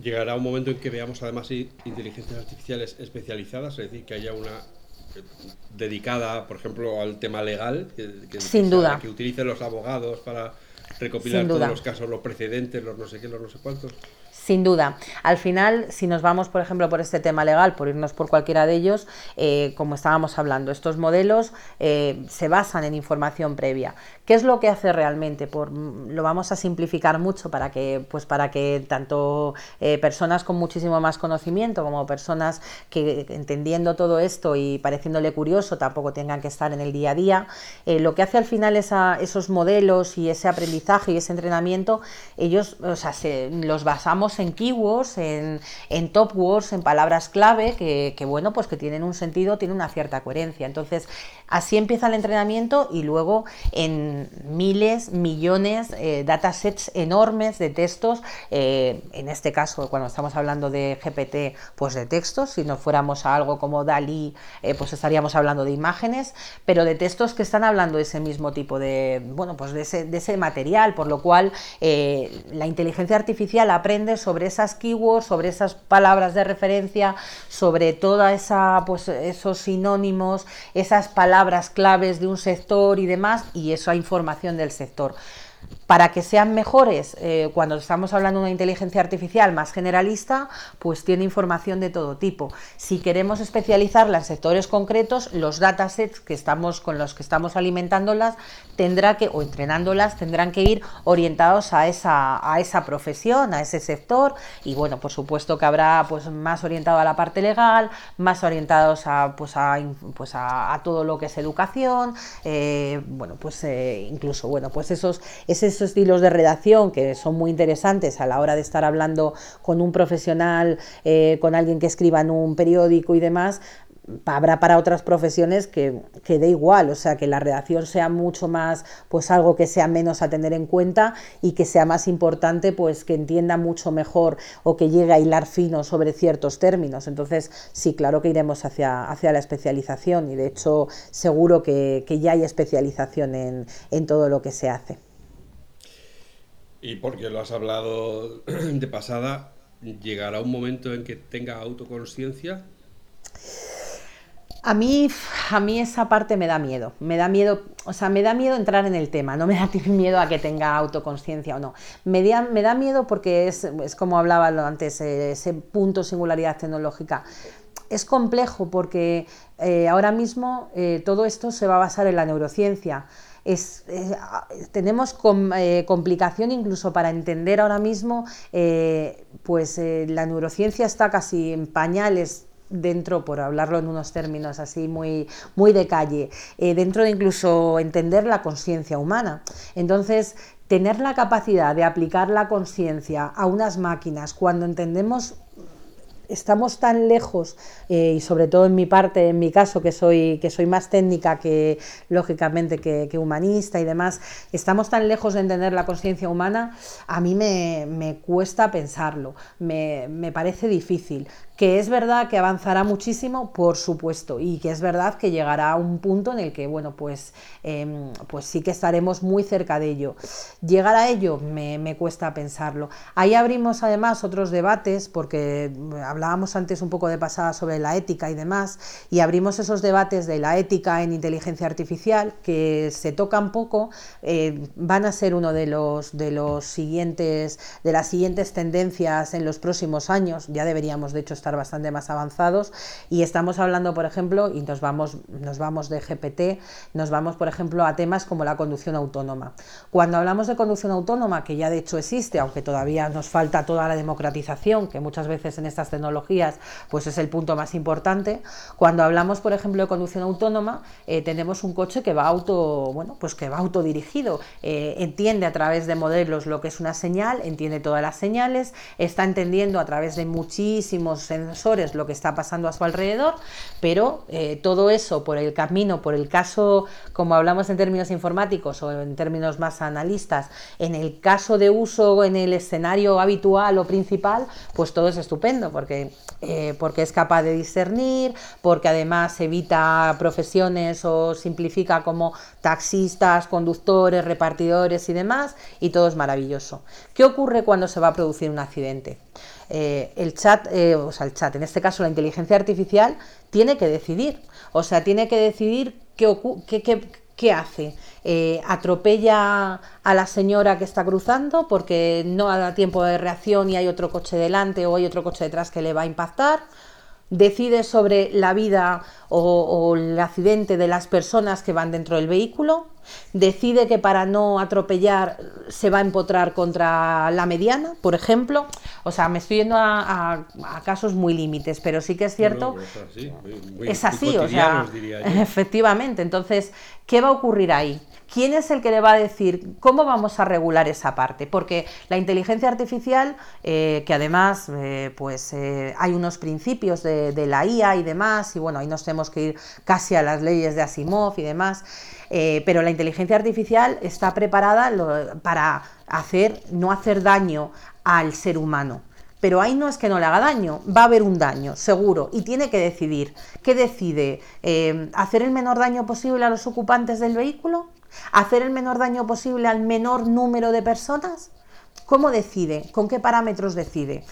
A: Llegará un momento en que veamos además inteligencias artificiales especializadas, es decir, que haya una dedicada, por ejemplo, al tema legal, que, que,
B: Sin
A: que,
B: duda.
A: que utilicen los abogados para recopilar
B: Sin
A: todos
B: duda.
A: los casos, los precedentes, los no sé qué, los no sé cuántos.
B: Sin duda. Al final, si nos vamos, por ejemplo, por este tema legal, por irnos por cualquiera de ellos, eh, como estábamos hablando, estos modelos eh, se basan en información previa. ¿Qué es lo que hace realmente? Por, lo vamos a simplificar mucho para que, pues para que tanto eh, personas con muchísimo más conocimiento como personas que entendiendo todo esto y pareciéndole curioso tampoco tengan que estar en el día a día, eh, lo que hace al final esa, esos modelos y ese aprendizaje y ese entrenamiento, ellos, o sea, se, los basamos en keywords, en, en top words, en palabras clave que, que, bueno, pues que tienen un sentido, tienen una cierta coherencia. Entonces, así empieza el entrenamiento y luego en miles, millones, eh, datasets enormes de textos, eh, en este caso, cuando estamos hablando de GPT, pues de textos, si no fuéramos a algo como Dalí, eh, pues estaríamos hablando de imágenes, pero de textos que están hablando de ese mismo tipo de, bueno, pues de ese, de ese material, por lo cual eh, la inteligencia artificial aprende sobre esas keywords, sobre esas palabras de referencia, sobre toda esa, pues esos sinónimos, esas palabras claves de un sector y demás, y esa información del sector para que sean mejores, eh, cuando estamos hablando de una inteligencia artificial más generalista, pues tiene información de todo tipo. Si queremos especializarla en sectores concretos, los datasets que estamos, con los que estamos alimentándolas tendrá que, o entrenándolas, tendrán que ir orientados a esa, a esa profesión, a ese sector, y bueno, por supuesto que habrá pues más orientado a la parte legal, más orientados a, pues a, pues a, todo lo que es educación, eh, bueno, pues eh, incluso, bueno, pues esos, esos estilos de redacción que son muy interesantes a la hora de estar hablando con un profesional, eh, con alguien que escriba en un periódico y demás, habrá para otras profesiones que, que dé igual, o sea, que la redacción sea mucho más, pues algo que sea menos a tener en cuenta y que sea más importante, pues que entienda mucho mejor o que llegue a hilar fino sobre ciertos términos. Entonces, sí, claro que iremos hacia, hacia la especialización y de hecho seguro que, que ya hay especialización en, en todo lo que se hace.
A: Y porque lo has hablado de pasada, ¿llegará un momento en que tenga autoconsciencia?
B: A mí, a mí esa parte me da miedo, me da miedo, o sea, me da miedo entrar en el tema, no me da miedo a que tenga autoconsciencia o no. Me da, me da miedo porque es, es como hablaba antes, eh, ese punto singularidad tecnológica. Es complejo porque eh, ahora mismo eh, todo esto se va a basar en la neurociencia tenemos eh, complicación incluso para entender ahora mismo, eh, pues eh, la neurociencia está casi en pañales dentro, por hablarlo en unos términos así muy, muy de calle, dentro de incluso entender la conciencia humana. Entonces, tener la capacidad de aplicar la conciencia a unas máquinas cuando entendemos estamos tan lejos, eh, y sobre todo en mi parte, en mi caso, que soy, que soy más técnica que, lógicamente, que, humanista y demás, estamos tan lejos de entender la conciencia humana, a mí me, cuesta pensarlo, me, me parece difícil. Que es verdad que avanzará muchísimo, por supuesto, y que es verdad que llegará a un punto en el que, bueno, pues, em, pues sí que estaremos muy cerca de ello. Llegar a ello me, cuesta pensarlo. Ahí abrimos además otros debates, porque hablábamos antes un poco de pasada sobre la ética y demás, y abrimos esos debates de la ética en inteligencia artificial, que se tocan poco, eh, van a ser uno de los, de los siguientes, de las siguientes tendencias en los próximos años, ya deberíamos de hecho estar bastante más avanzados y estamos hablando, por ejemplo, y nos vamos, nos vamos de GPT, nos vamos, por ejemplo, a temas como la conducción autónoma. Cuando hablamos de conducción autónoma, que ya de hecho existe, aunque todavía nos falta toda la democratización, que muchas veces en estas tecnologías pues es el punto más importante, cuando hablamos, por ejemplo, de conducción autónoma, eh, tenemos un coche que va auto, bueno, pues que va autodirigido, eh, entiende a través de modelos lo que es una señal, entiende todas las señales, está entendiendo a través de muchísimos sensores lo que está pasando a su alrededor, pero eh, todo eso por el camino, por el caso, como hablamos en términos informáticos o en términos más analistas, en el caso de uso en el escenario habitual o principal, pues todo es estupendo, porque, eh, porque es capaz de discernir, porque además evita profesiones o simplifica como taxistas, conductores, repartidores y demás, y todo es maravilloso. ¿Qué ocurre cuando se va a producir un accidente? Eh, el chat, eh, o sea, el chat, en este caso la inteligencia artificial, tiene que decidir. O sea, tiene que decidir qué, qué, hace. Eh, atropella a la señora que está cruzando porque no da tiempo de reacción y hay otro coche delante o hay otro coche detrás que le va a impactar. Decide sobre la vida o el accidente de las personas que van dentro del vehículo decide que para no atropellar se va a empotrar contra la mediana, por ejemplo. O sea, me estoy yendo a, casos muy límites, pero sí que es cierto. es así, o sea, efectivamente. Entonces, ¿qué va a ocurrir ahí? ¿Quién es el que le va a decir cómo vamos a regular esa parte? Porque la inteligencia artificial, eh, que además eh, pues, eh, hay unos principios de, la IA y demás, y bueno, ahí nos tenemos que ir casi a las leyes de Asimov y demás, pero la inteligencia artificial está preparada para hacer, no hacer daño al ser humano. Pero ahí no es que no le haga daño, va a haber un daño, seguro, y tiene que decidir. ¿Qué decide? ¿Hacer el menor daño posible a los ocupantes del vehículo? ¿Hacer el menor daño posible al menor número de personas? ¿Cómo decide? ¿Con qué parámetros decide?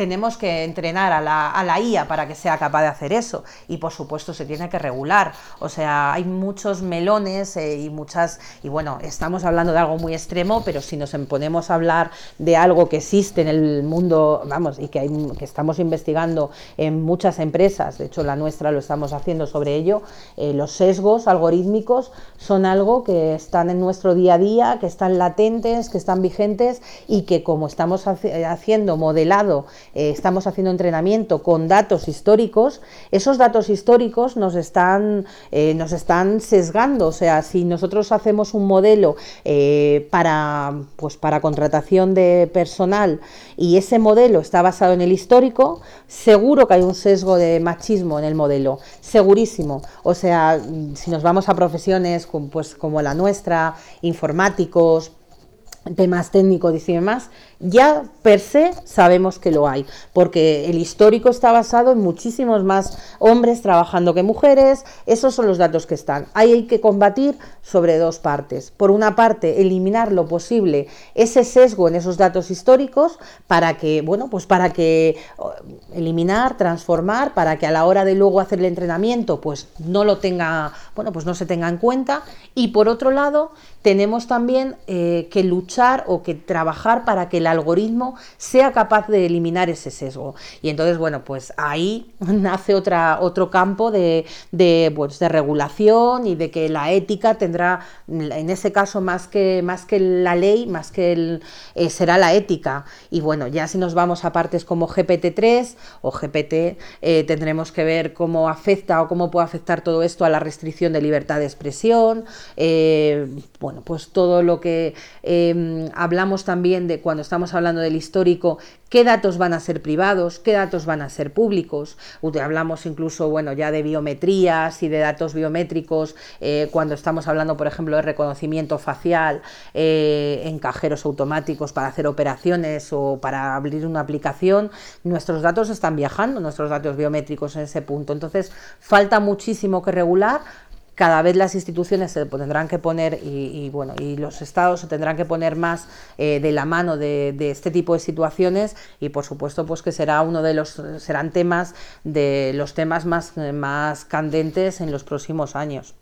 B: Tenemos que entrenar a la, IA para que sea capaz de hacer eso y por supuesto se tiene que regular. O sea, hay muchos melones eh, y muchas, y bueno, estamos hablando de algo muy extremo, pero si nos ponemos a hablar de algo que existe en el mundo, vamos, y que, hay, que estamos investigando en muchas empresas, de hecho la nuestra lo estamos haciendo sobre ello, eh, los sesgos algorítmicos son algo que están en nuestro día a día, que están latentes, que están vigentes y que como estamos haciendo modelado eh, estamos haciendo entrenamiento con datos históricos, esos datos históricos nos están, eh, nos están sesgando. O sea, si nosotros hacemos un modelo eh, para, pues para contratación de personal y ese modelo está basado en el histórico, seguro que hay un sesgo de machismo en el modelo, segurísimo. O sea, si nos vamos a profesiones pues, como la nuestra, informáticos, temas técnicos y demás, ya per se sabemos que lo hay, porque el histórico está basado en muchísimos más hombres trabajando que mujeres, esos son los datos que están. Ahí hay que combatir sobre dos partes. Por una parte, eliminar lo posible ese sesgo en esos datos históricos para que, bueno, pues para que eliminar, transformar, para que a la hora de luego hacer el entrenamiento, pues no lo tenga, bueno, pues no se tenga en cuenta. Y por otro lado, tenemos también eh, que luchar o que trabajar para que la algoritmo sea capaz de eliminar ese sesgo. Y entonces, bueno, pues ahí nace otra, otro campo de, de, pues, de regulación y de que la ética tendrá, en ese caso, más que, más que la ley, más que el, eh, será la ética. Y bueno, ya si nos vamos a partes como GPT-3 o GPT, eh, tendremos que ver cómo afecta o cómo puede afectar todo esto a la restricción de libertad de expresión. Eh, bueno, pues todo lo que hablamos también de cuando estamos estamos hablando del histórico, qué datos van a ser privados, qué datos van a ser públicos. Hablamos incluso, bueno, ya de biometrías y de datos biométricos eh, cuando estamos hablando, por ejemplo, de reconocimiento facial eh, en cajeros automáticos para hacer operaciones o para abrir una aplicación. Nuestros datos están viajando, nuestros datos biométricos en ese punto. Entonces, falta muchísimo que regular cada vez las instituciones se tendrán que poner y, bueno y los estados se tendrán que poner más eh, de la mano de, este tipo de situaciones y por supuesto pues que será uno de los serán temas de los temas más, más candentes en los próximos años.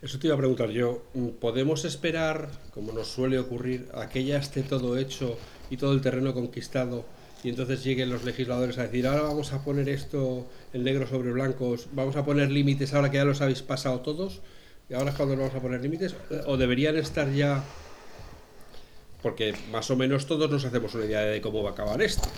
A: Eso te iba a preguntar yo. ¿Podemos esperar, como nos suele ocurrir, a que ya esté todo hecho y todo el terreno conquistado y entonces lleguen los legisladores a decir, ahora vamos a poner esto en negro sobre blancos, vamos a poner límites ahora que ya los habéis pasado todos, y ahora es cuando vamos a poner límites, o deberían estar ya, porque más o menos todos nos hacemos una idea de cómo va a acabar esto.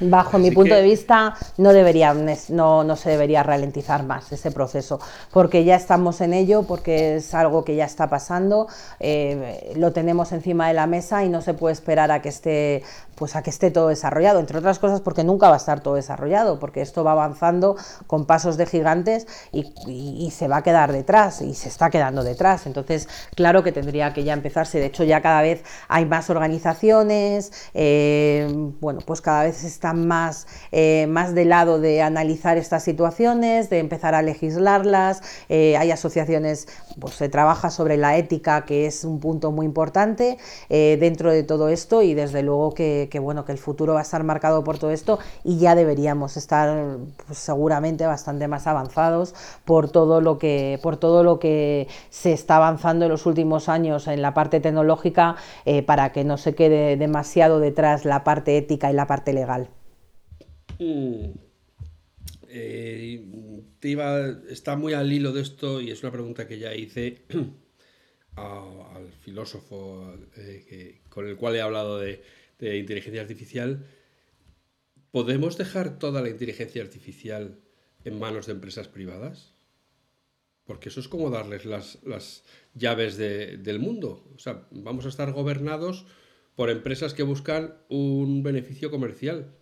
B: Bajo mi punto de vista, no, debería, no, no, se debería ralentizar más ese proceso, porque ya estamos en ello, porque es algo que ya está pasando, eh, lo tenemos encima de la mesa y no se puede esperar a que esté pues a que esté todo desarrollado, entre otras cosas porque nunca va a estar todo desarrollado, porque esto va avanzando con pasos de gigantes y, se va a quedar detrás y se está quedando detrás. Entonces, claro que tendría que ya empezarse. De hecho, ya cada vez hay más organizaciones, eh, bueno, pues cada vez están más, eh, más del lado de analizar estas situaciones, de empezar a legislarlas. Eh, hay asociaciones, pues se trabaja sobre la ética, que es un punto muy importante dentro de todo esto y desde luego que que bueno, que el futuro va a estar marcado por todo esto y ya deberíamos estar pues, seguramente bastante más avanzados por todo lo que por todo lo que se está avanzando en los últimos años en la parte tecnológica eh, para que no se quede demasiado detrás la parte ética y la parte legal.
A: Mm. Eh, está muy al hilo de esto y es una pregunta que ya hice al filósofo eh, con el cual he hablado de, de inteligencia artificial, ¿podemos dejar toda la inteligencia artificial en manos de empresas privadas? Porque eso es como darles las, las llaves de, del mundo. O sea, vamos a estar gobernados por empresas que buscan un beneficio comercial.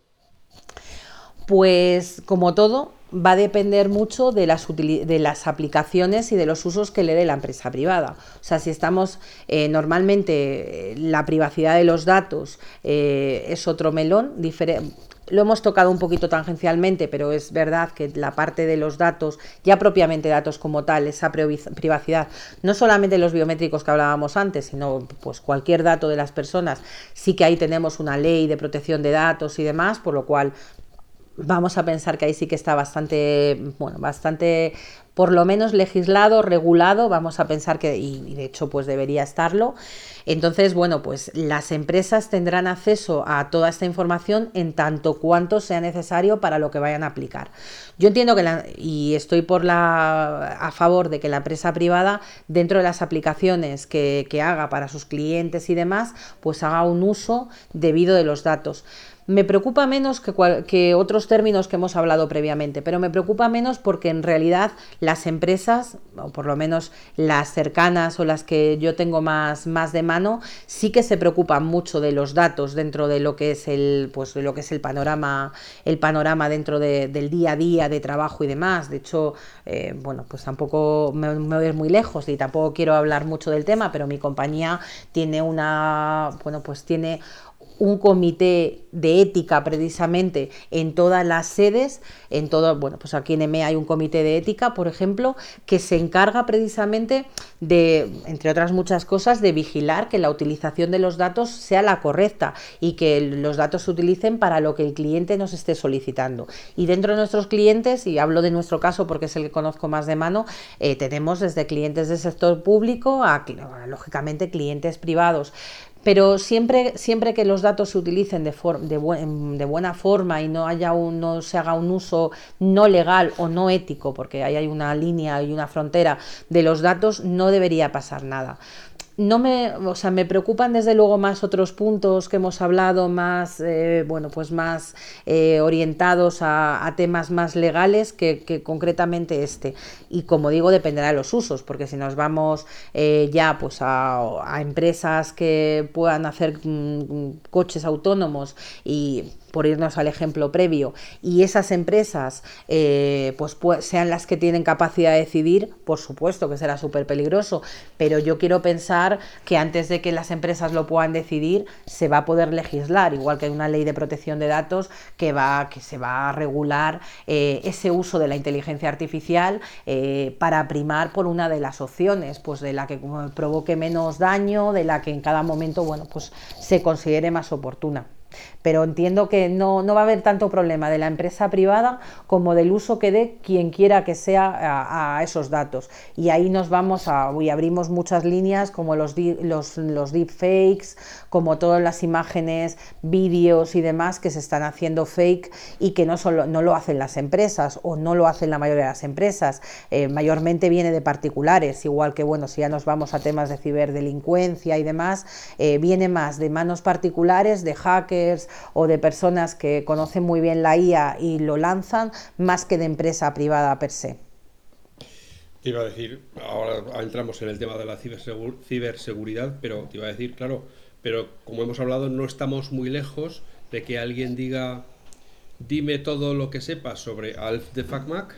B: Pues como todo, va a depender mucho de las, de las aplicaciones y de los usos que le dé la empresa privada. O sea, si estamos eh, normalmente, eh, la privacidad de los datos eh, es otro melón, diferente lo hemos tocado un poquito tangencialmente, pero es verdad que la parte de los datos, ya propiamente datos como tal, esa privacidad, no solamente los biométricos que hablábamos antes, sino pues cualquier dato de las personas, sí que ahí tenemos una ley de protección de datos y demás, por lo cual vamos a pensar que ahí sí que está bastante, bueno, bastante por lo menos legislado, regulado, vamos a pensar que, y de hecho pues debería estarlo. Entonces, bueno, pues las empresas tendrán acceso a toda esta información en tanto cuanto sea necesario para lo que vayan a aplicar. Yo entiendo que, la, y estoy por la, a favor de que la empresa privada, dentro de las aplicaciones que, que haga para sus clientes y demás, pues haga un uso debido de los datos. Me preocupa menos que, otros términos que hemos hablado previamente, pero me preocupa menos porque en realidad las empresas, o por lo menos las cercanas o las que yo tengo más, más de mano, sí que se preocupan mucho de los datos dentro de lo que es el, pues, de lo que es el panorama, el panorama dentro del día a día de trabajo y demás. De hecho, eh, bueno, pues tampoco me, me voy muy lejos y tampoco quiero hablar mucho del tema, pero mi compañía tiene una, bueno, pues tiene un comité de ética precisamente en todas las sedes, en todo, bueno, pues aquí en EME hay un comité de ética, por ejemplo, que se encarga precisamente de, entre otras muchas cosas, de vigilar que la utilización de los datos sea la correcta y que los datos se utilicen para lo que el cliente nos esté solicitando. Y dentro de nuestros clientes, y hablo de nuestro caso porque es el que conozco más de mano, eh, tenemos desde clientes del sector público a, lógicamente, clientes privados. Pero siempre, siempre que los datos se utilicen de, de, de, buena forma y no, haya un, no se haga un uso no legal o no ético, porque ahí hay una línea y una frontera de los datos, no debería pasar nada no me, o sea, me preocupan desde luego más otros puntos que hemos hablado, más, eh, bueno, pues más eh, orientados a, temas más legales que, concretamente este. Y como digo, dependerá de los usos, porque si nos vamos eh, ya pues a, empresas que puedan hacer mm, coches autónomos y por irnos al ejemplo previo, y esas empresas eh, pues, sean las que tienen capacidad de decidir, por supuesto que será súper peligroso, pero yo quiero pensar que antes de que las empresas lo puedan decidir, se va a poder legislar, igual que hay una ley de protección de datos que, va, que se va a regular eh, ese uso de la inteligencia artificial eh, para primar por una de las opciones, pues de la que provoque menos daño, de la que en cada momento bueno, pues se considere más oportuna. Pero entiendo que no, no, va a haber tanto problema de la empresa privada como del uso que dé quien quiera que sea a, esos datos. Y ahí nos vamos a, y abrimos muchas líneas como los, los, los deepfakes, como todas las imágenes, vídeos y demás que se están haciendo fake y que no, solo, no lo hacen las empresas o no lo hacen la mayoría de las empresas. Eh, mayormente viene de particulares, igual que, bueno, si ya nos vamos a temas de ciberdelincuencia y demás, eh, viene más de manos particulares, de hackers, o de personas que conocen muy bien la IA y lo lanzan, más que de empresa privada per se.
A: Te iba a decir, ahora entramos en el tema de la ciberseguridad, pero te iba a decir, claro, pero como hemos hablado, no estamos muy lejos de que alguien diga, dime todo lo que sepas sobre Alf de FacMac.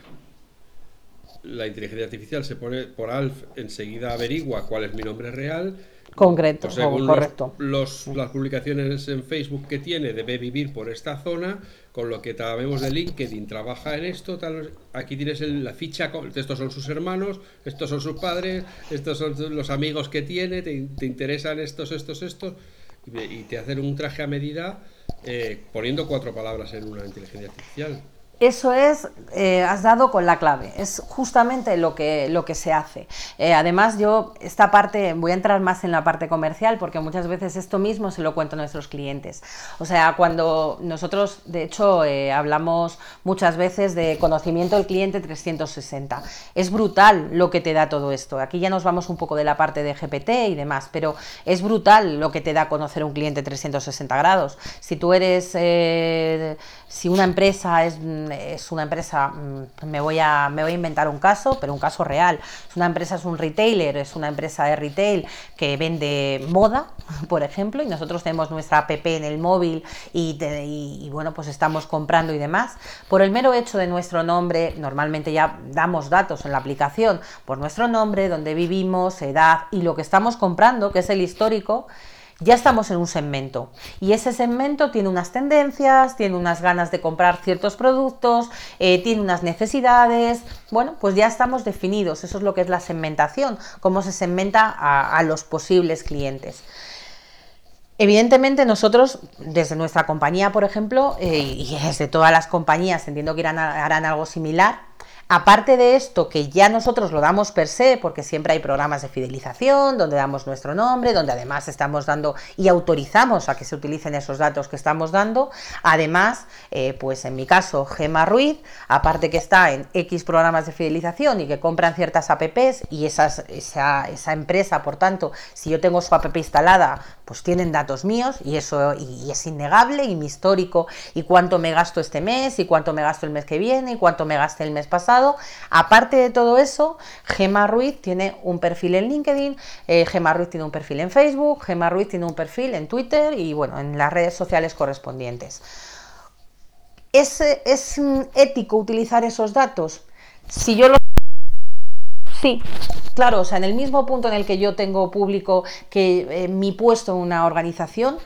A: La inteligencia artificial se pone por Alf, enseguida averigua cuál es mi nombre real,
B: Concreto, correcto.
A: Los, las publicaciones en Facebook que tiene, debe vivir por esta zona, con lo que sabemos de LinkedIn, trabaja en esto, tal, aquí tienes la ficha, estos son sus hermanos, estos son sus padres, estos son los amigos que tiene, te, interesan estos, estos, estos, y, te hacen un traje a medida eh, poniendo cuatro palabras en una inteligencia artificial.
B: Eso es, eh, has dado con la clave, es justamente lo que, lo que se hace. Eh, además, yo esta parte, voy a entrar más en la parte comercial porque muchas veces esto mismo se lo cuento a nuestros clientes. O sea, cuando nosotros, de hecho, eh, hablamos muchas veces de conocimiento del cliente 360. Es brutal lo que te da todo esto. Aquí ya nos vamos un poco de la parte de GPT y demás, pero es brutal lo que te da conocer un cliente 360 grados. Si tú eres, si una empresa es es una empresa, mm, me voy, a, me voy a inventar un caso, pero un caso real. Es una empresa es un retailer, es una empresa de retail que vende moda, por ejemplo, y nosotros tenemos nuestra app en el móvil y, bueno, pues estamos comprando y demás. Por el mero hecho de nuestro nombre, normalmente ya damos datos en la aplicación por nuestro nombre, donde vivimos, edad y lo que estamos comprando, que es el histórico, ya estamos en un segmento. Y ese segmento tiene unas tendencias, tiene unas ganas de comprar ciertos productos, eh, tiene unas necesidades, bueno, pues ya estamos definidos, eso es lo que es la segmentación, cómo se segmenta a, los posibles clientes. Evidentemente nosotros, desde nuestra compañía, por ejemplo, eh, y desde todas las compañías, entiendo que harán algo similar, Aparte de esto, que ya nosotros lo damos per se, porque siempre hay programas de fidelización donde damos nuestro nombre, donde además estamos dando y autorizamos a que se utilicen esos datos que estamos dando. Además, eh, pues en mi caso, Gema Ruiz, aparte que está en X programas de fidelización y que compran ciertas apps y esa, esa empresa, por tanto, si yo tengo su app instalada, pues tienen datos míos y eso y, es innegable y mi histórico y cuánto me gasto este mes y cuánto me gasto el mes que viene y cuánto me gasté el mes pasado. Aparte de todo eso, Gema Ruiz tiene un perfil en LinkedIn, eh, Ruiz tiene un perfil en Facebook, Gema Ruiz tiene un perfil en Twitter y bueno, en las redes sociales correspondientes. ¿Es, es ético utilizar esos datos? Si yo lo Sí, claro, o sea, en el mismo punto en el que yo tengo público que eh, mi puesto en una organización,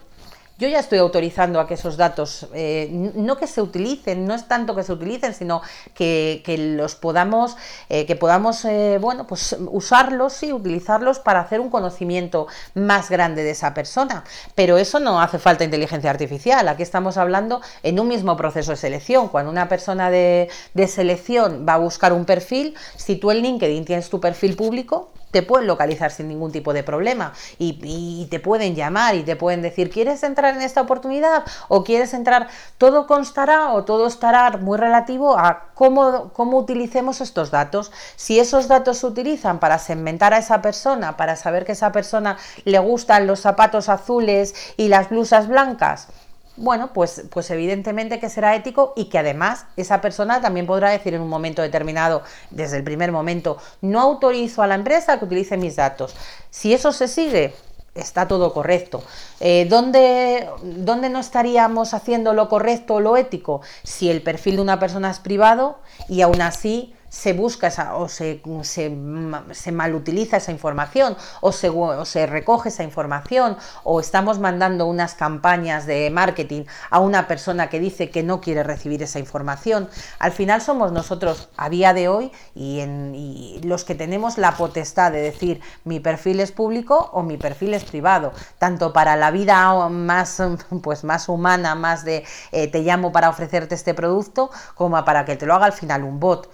B: yo ya estoy autorizando a que esos datos, eh, no que se utilicen, no es tanto que se utilicen, sino que, los podamos, eh, que podamos, eh, bueno, pues usarlos y utilizarlos para hacer un conocimiento más grande de esa persona. Pero eso no hace falta inteligencia artificial. Aquí estamos hablando en un mismo proceso de selección. Cuando una persona de, de selección va a buscar un perfil, si tú en LinkedIn tienes tu perfil público, te pueden localizar sin ningún tipo de problema y, te pueden llamar y te pueden decir, ¿quieres entrar en esta oportunidad o quieres entrar? Todo constará o todo estará muy relativo a cómo, cómo utilicemos estos datos. Si esos datos se utilizan para segmentar a esa persona, para saber que a esa persona le gustan los zapatos azules y las blusas blancas, bueno, pues, pues evidentemente que será ético y que además esa persona también podrá decir en un momento determinado, desde el primer momento, no autorizo a la empresa que utilice mis datos. Si eso se sigue, está todo correcto. Eh, ¿dónde, ¿Dónde, no estaríamos haciendo lo correcto o lo ético? Si el perfil de una persona es privado y aún así se busca esa, o se, se, malutiliza esa información o se, se, recoge esa información o estamos mandando unas campañas de marketing a una persona que dice que no quiere recibir esa información. Al final somos nosotros a día de hoy y, en, los que tenemos la potestad de decir mi perfil es público o mi perfil es privado, tanto para la vida más, pues más humana, más de eh, te llamo para ofrecerte este producto, como para que te lo haga al final un bot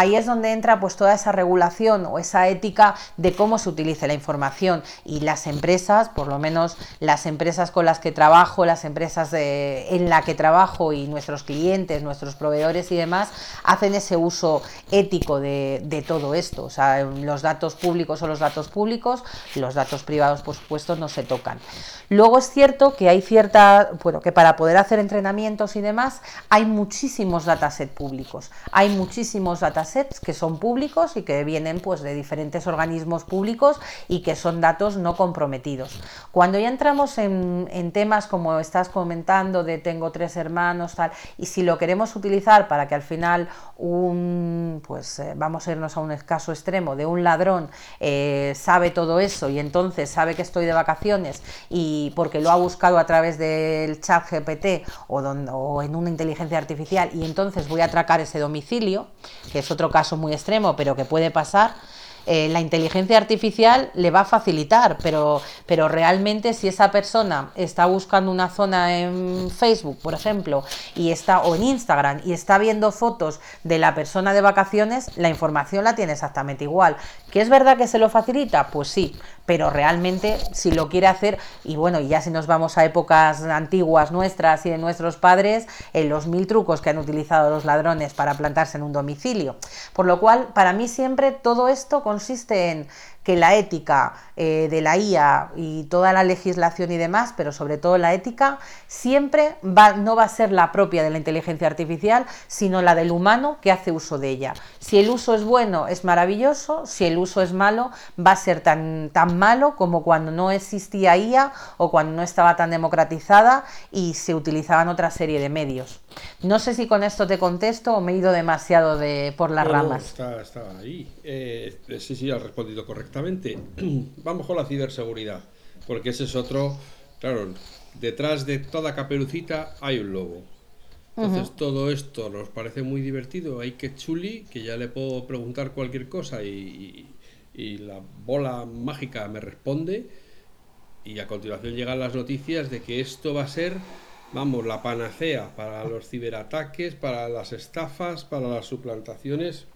B: ahí es donde entra pues toda esa regulación o esa ética de cómo se utilice la información y las empresas, por lo menos las empresas con las que trabajo, las empresas en la que trabajo y nuestros clientes, nuestros proveedores y demás, hacen ese uso ético de, todo esto. O sea, los datos públicos o los datos públicos, los datos privados, por supuesto, no se tocan. Luego es cierto que hay cierta, bueno, que para poder hacer entrenamientos y demás, hay muchísimos datasets públicos, hay muchísimos datasets que son públicos y que vienen pues de diferentes organismos públicos y que son datos no comprometidos. Cuando ya entramos en, temas como estás comentando de tengo tres hermanos tal y si lo queremos utilizar para que al final un pues eh, vamos a irnos a un escaso extremo de un ladrón eh, sabe todo eso y entonces sabe que estoy de vacaciones y porque lo ha buscado a través del chat GPT o, o en una inteligencia artificial y entonces voy a atracar ese domicilio que es otro caso muy extremo, pero que puede pasar, eh, la inteligencia artificial le va a facilitar, pero, pero realmente si esa persona está buscando una zona en Facebook, por ejemplo, y está, o en Instagram, y está viendo fotos de la persona de vacaciones, la información la tiene exactamente igual. ¿Que es verdad que se lo facilita? Pues sí, pero realmente si lo quiere hacer, y bueno, ya si nos vamos a épocas antiguas nuestras y de nuestros padres, en los mil trucos que han utilizado los ladrones para plantarse en un domicilio. Por lo cual, para mí siempre todo esto consiste en que la ética eh, de la IA y toda la legislación y demás, pero sobre todo la ética, siempre va, no va a ser la propia de la inteligencia artificial, sino la del humano que hace uso de ella. Si el uso es bueno, es maravilloso, si el uso es malo, va a ser tan, tan malo como cuando no existía IA o cuando no estaba tan democratizada y se utilizaban otra serie de medios. No sé si con esto te contesto o me he ido demasiado de, por las ramas.
A: está, está, ahí. Eh, sí, sí, has respondido correctamente. Vamos con la ciberseguridad, porque ese es otro, claro, detrás de toda caperucita hay un lobo. Entonces todo esto nos parece muy divertido, hay que chuli, que ya le puedo preguntar cualquier cosa y, y la bola mágica me responde y a continuación llegan las noticias de que esto va a ser vamos, la panacea para los ciberataques, para las estafas, para las suplantaciones.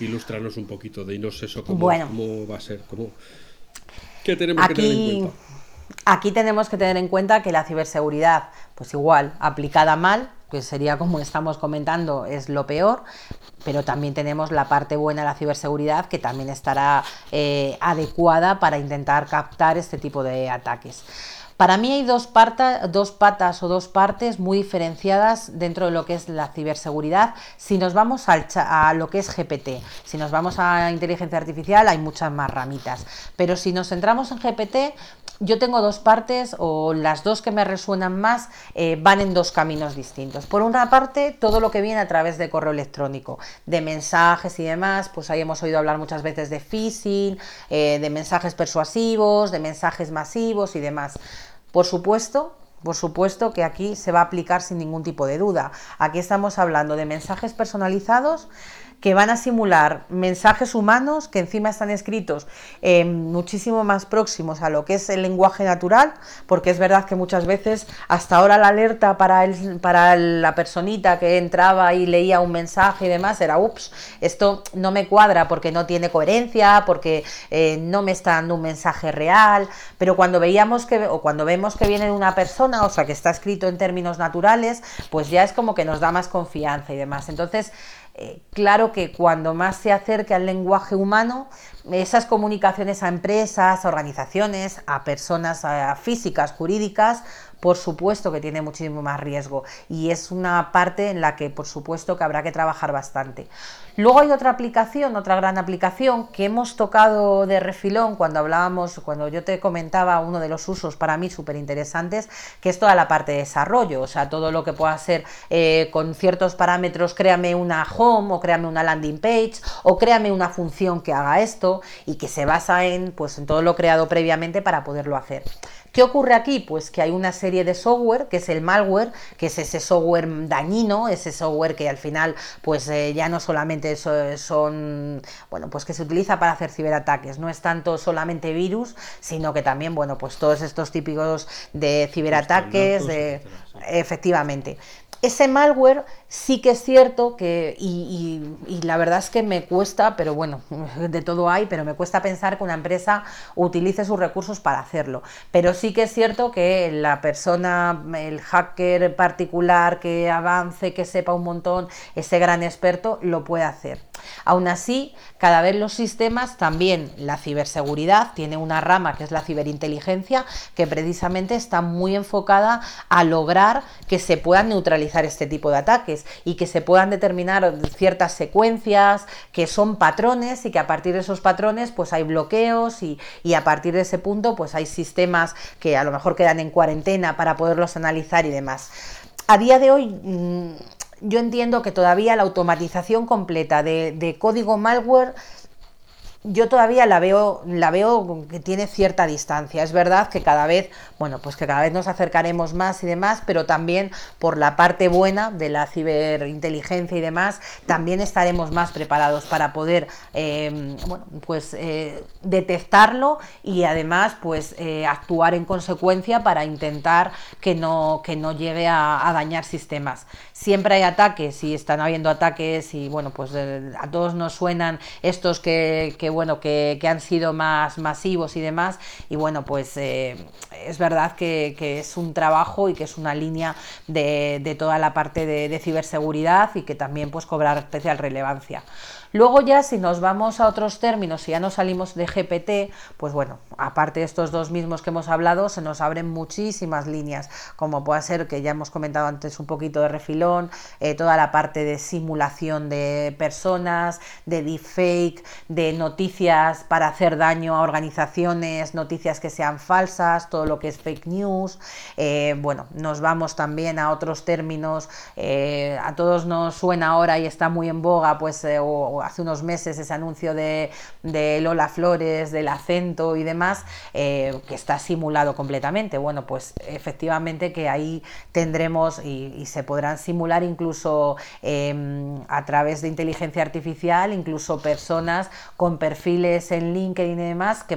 A: Ilustranos un poquito, de no eso cómo, cómo va a ser, cómo, ¿qué tenemos que tener en cuenta?
B: Aquí tenemos que tener en cuenta que la ciberseguridad, pues igual, aplicada mal, que sería como estamos comentando, es lo peor, pero también tenemos la parte buena de la ciberseguridad que también estará eh, adecuada para intentar captar este tipo de ataques. Para mí hay dos, dos patas o dos partes muy diferenciadas dentro de lo que es la ciberseguridad. Si nos vamos a lo que es GPT, si nos vamos a inteligencia artificial, hay muchas más ramitas. Pero si nos centramos en GPT, yo tengo dos partes o las dos que me resuenan más eh, van en dos caminos distintos. Por una parte, todo lo que viene a través de correo electrónico, de mensajes y demás, pues ahí hemos oído hablar muchas veces de phishing, eh, de mensajes persuasivos, de mensajes masivos y demás. Por supuesto, por supuesto que aquí se va a aplicar sin ningún tipo de duda. Aquí estamos hablando de mensajes personalizados que van a simular mensajes humanos que encima están escritos eh, muchísimo más próximos a lo que es el lenguaje natural, porque es verdad que muchas veces hasta ahora la alerta para, el, para la personita que entraba y leía un mensaje y demás era, ups, esto no me cuadra porque no tiene coherencia, porque eh, no me está dando un mensaje real, pero cuando veíamos que, o cuando vemos que viene una persona, o sea, que está escrito en términos naturales, pues ya es como que nos da más confianza y demás. Entonces, eh, claro que cuando más se acerque al lenguaje humano, esas comunicaciones a empresas, a organizaciones, a personas físicas, jurídicas, por supuesto que tiene muchísimo más riesgo y es una parte en la que por supuesto que habrá que trabajar bastante. Luego hay otra aplicación, otra gran aplicación que hemos tocado de refilón cuando hablábamos, cuando yo te comentaba uno de los usos para mí súper interesantes, que es toda la parte de desarrollo, o sea, todo lo que pueda ser eh, con ciertos parámetros, créame una home o créame una landing page o créame una función que haga esto y que se basa en, pues, en todo lo creado previamente para poderlo hacer. ¿Qué ocurre aquí? Pues que hay una serie de software, que es el malware, que es ese software dañino, ese software que al final, pues eh, ya no solamente son, bueno, pues que se utiliza para hacer ciberataques, no es tanto solamente virus, sino que también, bueno, pues todos estos típicos de ciberataques, de, efectivamente ese malware sí que es cierto que, y, la verdad es que me cuesta, pero bueno, de todo hay, pero me cuesta pensar que una empresa utilice sus recursos para hacerlo. Pero sí que es cierto que la persona, el hacker particular que avance, que sepa un montón, ese gran experto, lo puede hacer. Aún así, cada vez los sistemas, también la ciberseguridad, tiene una rama que es la ciberinteligencia, que precisamente está muy enfocada a lograr que se puedan neutralizar este tipo de ataques y que se puedan determinar ciertas secuencias que son patrones y que a partir de esos patrones pues hay bloqueos y, y a partir de ese punto pues hay sistemas que a lo mejor quedan en cuarentena para poderlos analizar y demás. A día de hoy mm, yo entiendo que todavía la automatización completa de, código malware yo todavía la veo, la veo que tiene cierta distancia. Es verdad que cada vez, bueno, pues que cada vez nos acercaremos más y demás, pero también por la parte buena de la ciberinteligencia y demás, también estaremos más preparados para poder, eh, bueno, pues eh, detectarlo y además, pues eh, actuar en consecuencia para intentar que no, que no llegue a, dañar sistemas. Siempre hay ataques y están habiendo ataques y bueno, pues a todos nos suenan estos que bueno, que, han sido más masivos y demás. Y bueno, pues eh, es verdad que, es un trabajo y que es una línea de, toda la parte de, de, ciberseguridad y que también pues cobrar especial relevancia. Luego ya si nos vamos a otros términos, si ya no salimos de GPT, pues bueno, aparte de estos dos mismos que hemos hablado, se nos abren muchísimas líneas, como puede ser que ya hemos comentado antes un poquito de refilón, eh, toda la parte de simulación de personas, de deepfake, de noticias para hacer daño a organizaciones, noticias que sean falsas, todo lo que es fake news. Eh, bueno, nos vamos también a otros términos, eh, a todos nos suena ahora y está muy en boga, pues hace unos meses ese anuncio de, Lola Flores, del acento y demás, eh, que está simulado completamente. Bueno, pues efectivamente que ahí tendremos y, se podrán simular incluso em, a través de inteligencia artificial, incluso personas con perfiles en LinkedIn y demás que,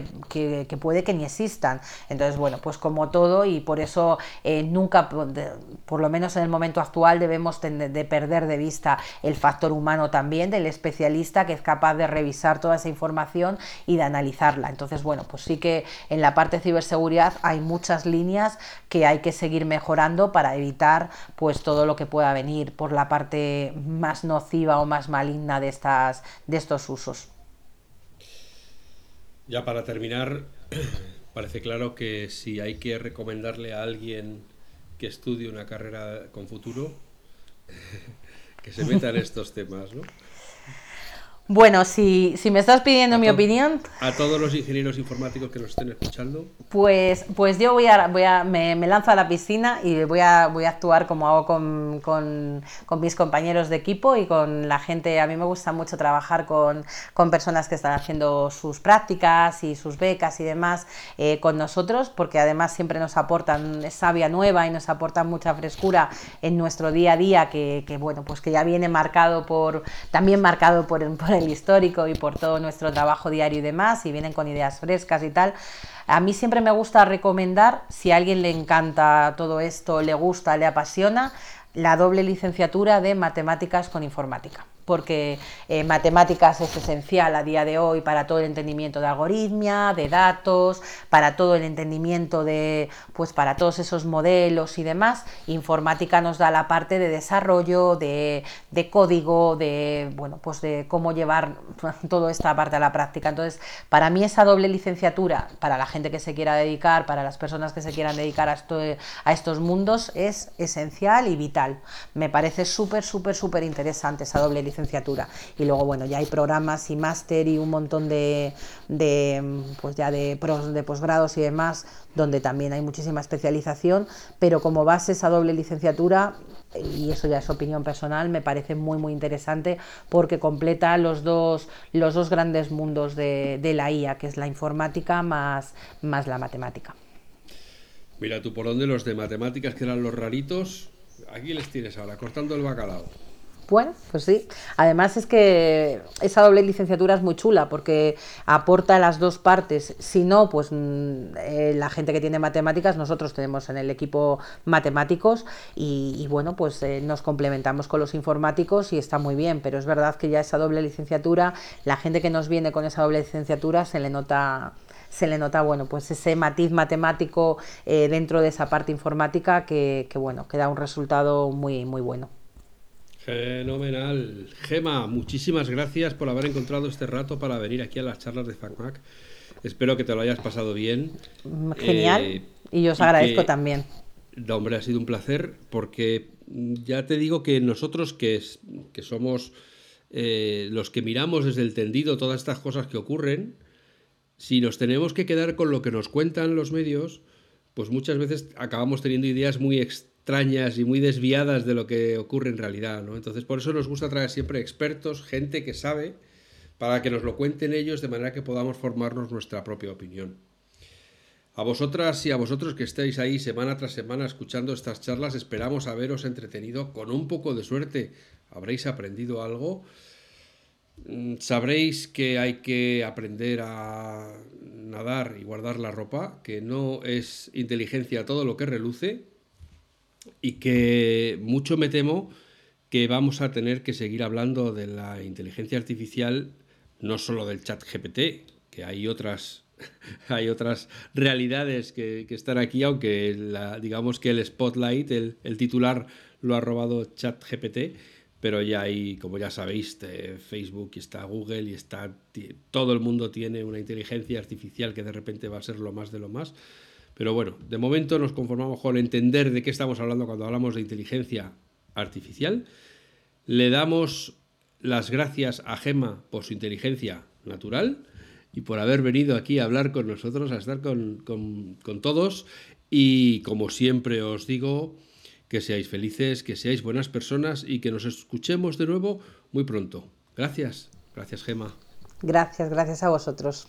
B: puede que ni existan. Entonces, bueno, pues como todo y por eso eh, nunca, por lo menos en el momento actual, debemos de perder de vista el factor humano también del especialista que es capaz de revisar toda esa información y de analizarla. Entonces, bueno, pues sí que en la parte de ciberseguridad hay muchas líneas que hay que seguir mejorando para evitar pues todo lo que pueda venir por la parte más nociva o más maligna de, estas, de estos usos.
A: Ya para terminar, parece claro que si hay que recomendarle a alguien que estudie una carrera con futuro, que se meta en estos temas, ¿no?
B: Bueno, si, si me estás pidiendo mi opinión.
A: A todos los ingenieros informáticos que nos estén escuchando.
B: Pues, pues yo voy a, voy a me, lanzo a la piscina y voy a, voy a actuar como hago con, con, mis compañeros de equipo y con la gente. A mí me gusta mucho trabajar con, con personas que están haciendo sus prácticas y sus becas y demás eh, con nosotros, porque además siempre nos aportan sabia nueva y nos aportan mucha frescura en nuestro día a día, que, que bueno, pues que ya viene marcado por, también marcado por, por el histórico y por todo nuestro trabajo diario y demás, y vienen con ideas frescas y tal. A mí siempre me gusta recomendar, si a alguien le encanta todo esto, le gusta, le apasiona, la doble licenciatura de matemáticas con informática porque eh, matemáticas es esencial a día de hoy para todo el entendimiento de algoritmia, de datos, para todo el entendimiento de, pues para todos esos modelos y demás. Informática nos da la parte de desarrollo, de, código, de, bueno, pues de cómo llevar toda esta parte a la práctica. Entonces, para mí esa doble licenciatura, para la gente que se quiera dedicar, para las personas que se quieran dedicar a, esto, a estos mundos, es esencial y vital. Me parece súper, súper, súper interesante esa doble licenciatura y luego, bueno, ya hay programas y máster y un montón de, pues ya de, de posgrados y demás, donde también hay muchísima especialización, pero como base esa doble licenciatura, y eso ya es opinión personal, me parece muy muy interesante porque completa los dos, los dos grandes mundos de, la IA, que es la informática más, más la matemática.
A: Mira tú por dónde los de matemáticas que eran los raritos, aquí les tienes ahora, cortando el bacalao.
B: Bueno, pues sí. Además es que esa doble licenciatura es muy chula porque aporta las dos partes. Si no, pues mm, eh, la gente que tiene matemáticas, nosotros tenemos en el equipo matemáticos y, bueno, pues eh, nos complementamos con los informáticos y está muy bien. Pero es verdad que ya esa doble licenciatura, la gente que nos viene con esa doble licenciatura se le nota se le nota bueno pues ese matiz matemático eh, dentro de esa parte informática que, que bueno que da un resultado muy muy bueno
A: Fenomenal. Gema, muchísimas gracias por haber encontrado este rato para venir aquí a las charlas de FacMac. Espero que te lo hayas pasado bien.
B: Mm, genial. Eh, y yo os agradezco también.
A: No, hombre, ha sido un placer porque ya te digo que nosotros que, que somos eh, los que miramos desde el tendido todas estas cosas que ocurren, si nos tenemos que quedar con lo que nos cuentan los medios, pues muchas veces acabamos teniendo ideas muy extrañas y muy desviadas de lo que ocurre en realidad, ¿no? Entonces, por eso nos gusta traer siempre expertos, gente que sabe, para que nos lo cuenten ellos de manera que podamos formarnos nuestra propia opinión. A vosotras y a vosotros que estáis ahí semana tras semana escuchando estas charlas, esperamos haberos entretenido con un poco de suerte. Habréis aprendido algo. Mm, sabréis que hay que aprender a nadar y guardar la ropa, que no es inteligencia todo lo que reluce y que mucho me temo que vamos a tener que seguir hablando de la inteligencia artificial, no solo del chat GPT, que hay otras hay otras realidades que, están aquí, aunque digamos que el spotlight, el, titular lo ha robado ChatGPT, pero ya hay, como ya sabéis, Facebook y está Google y está todo el mundo tiene una inteligencia artificial que de repente va a ser lo más de lo más. Pero bueno, de momento nos conformamos con entender de qué estamos hablando cuando hablamos de inteligencia artificial. Le damos las gracias a Gema por su inteligencia natural y por haber venido aquí a hablar con nosotros, a estar con, todos. Y como siempre os digo, que seáis felices, que seáis buenas personas y que nos escuchemos de nuevo muy pronto. Gracias, gracias Gema.
B: Gracias, gracias a vosotros.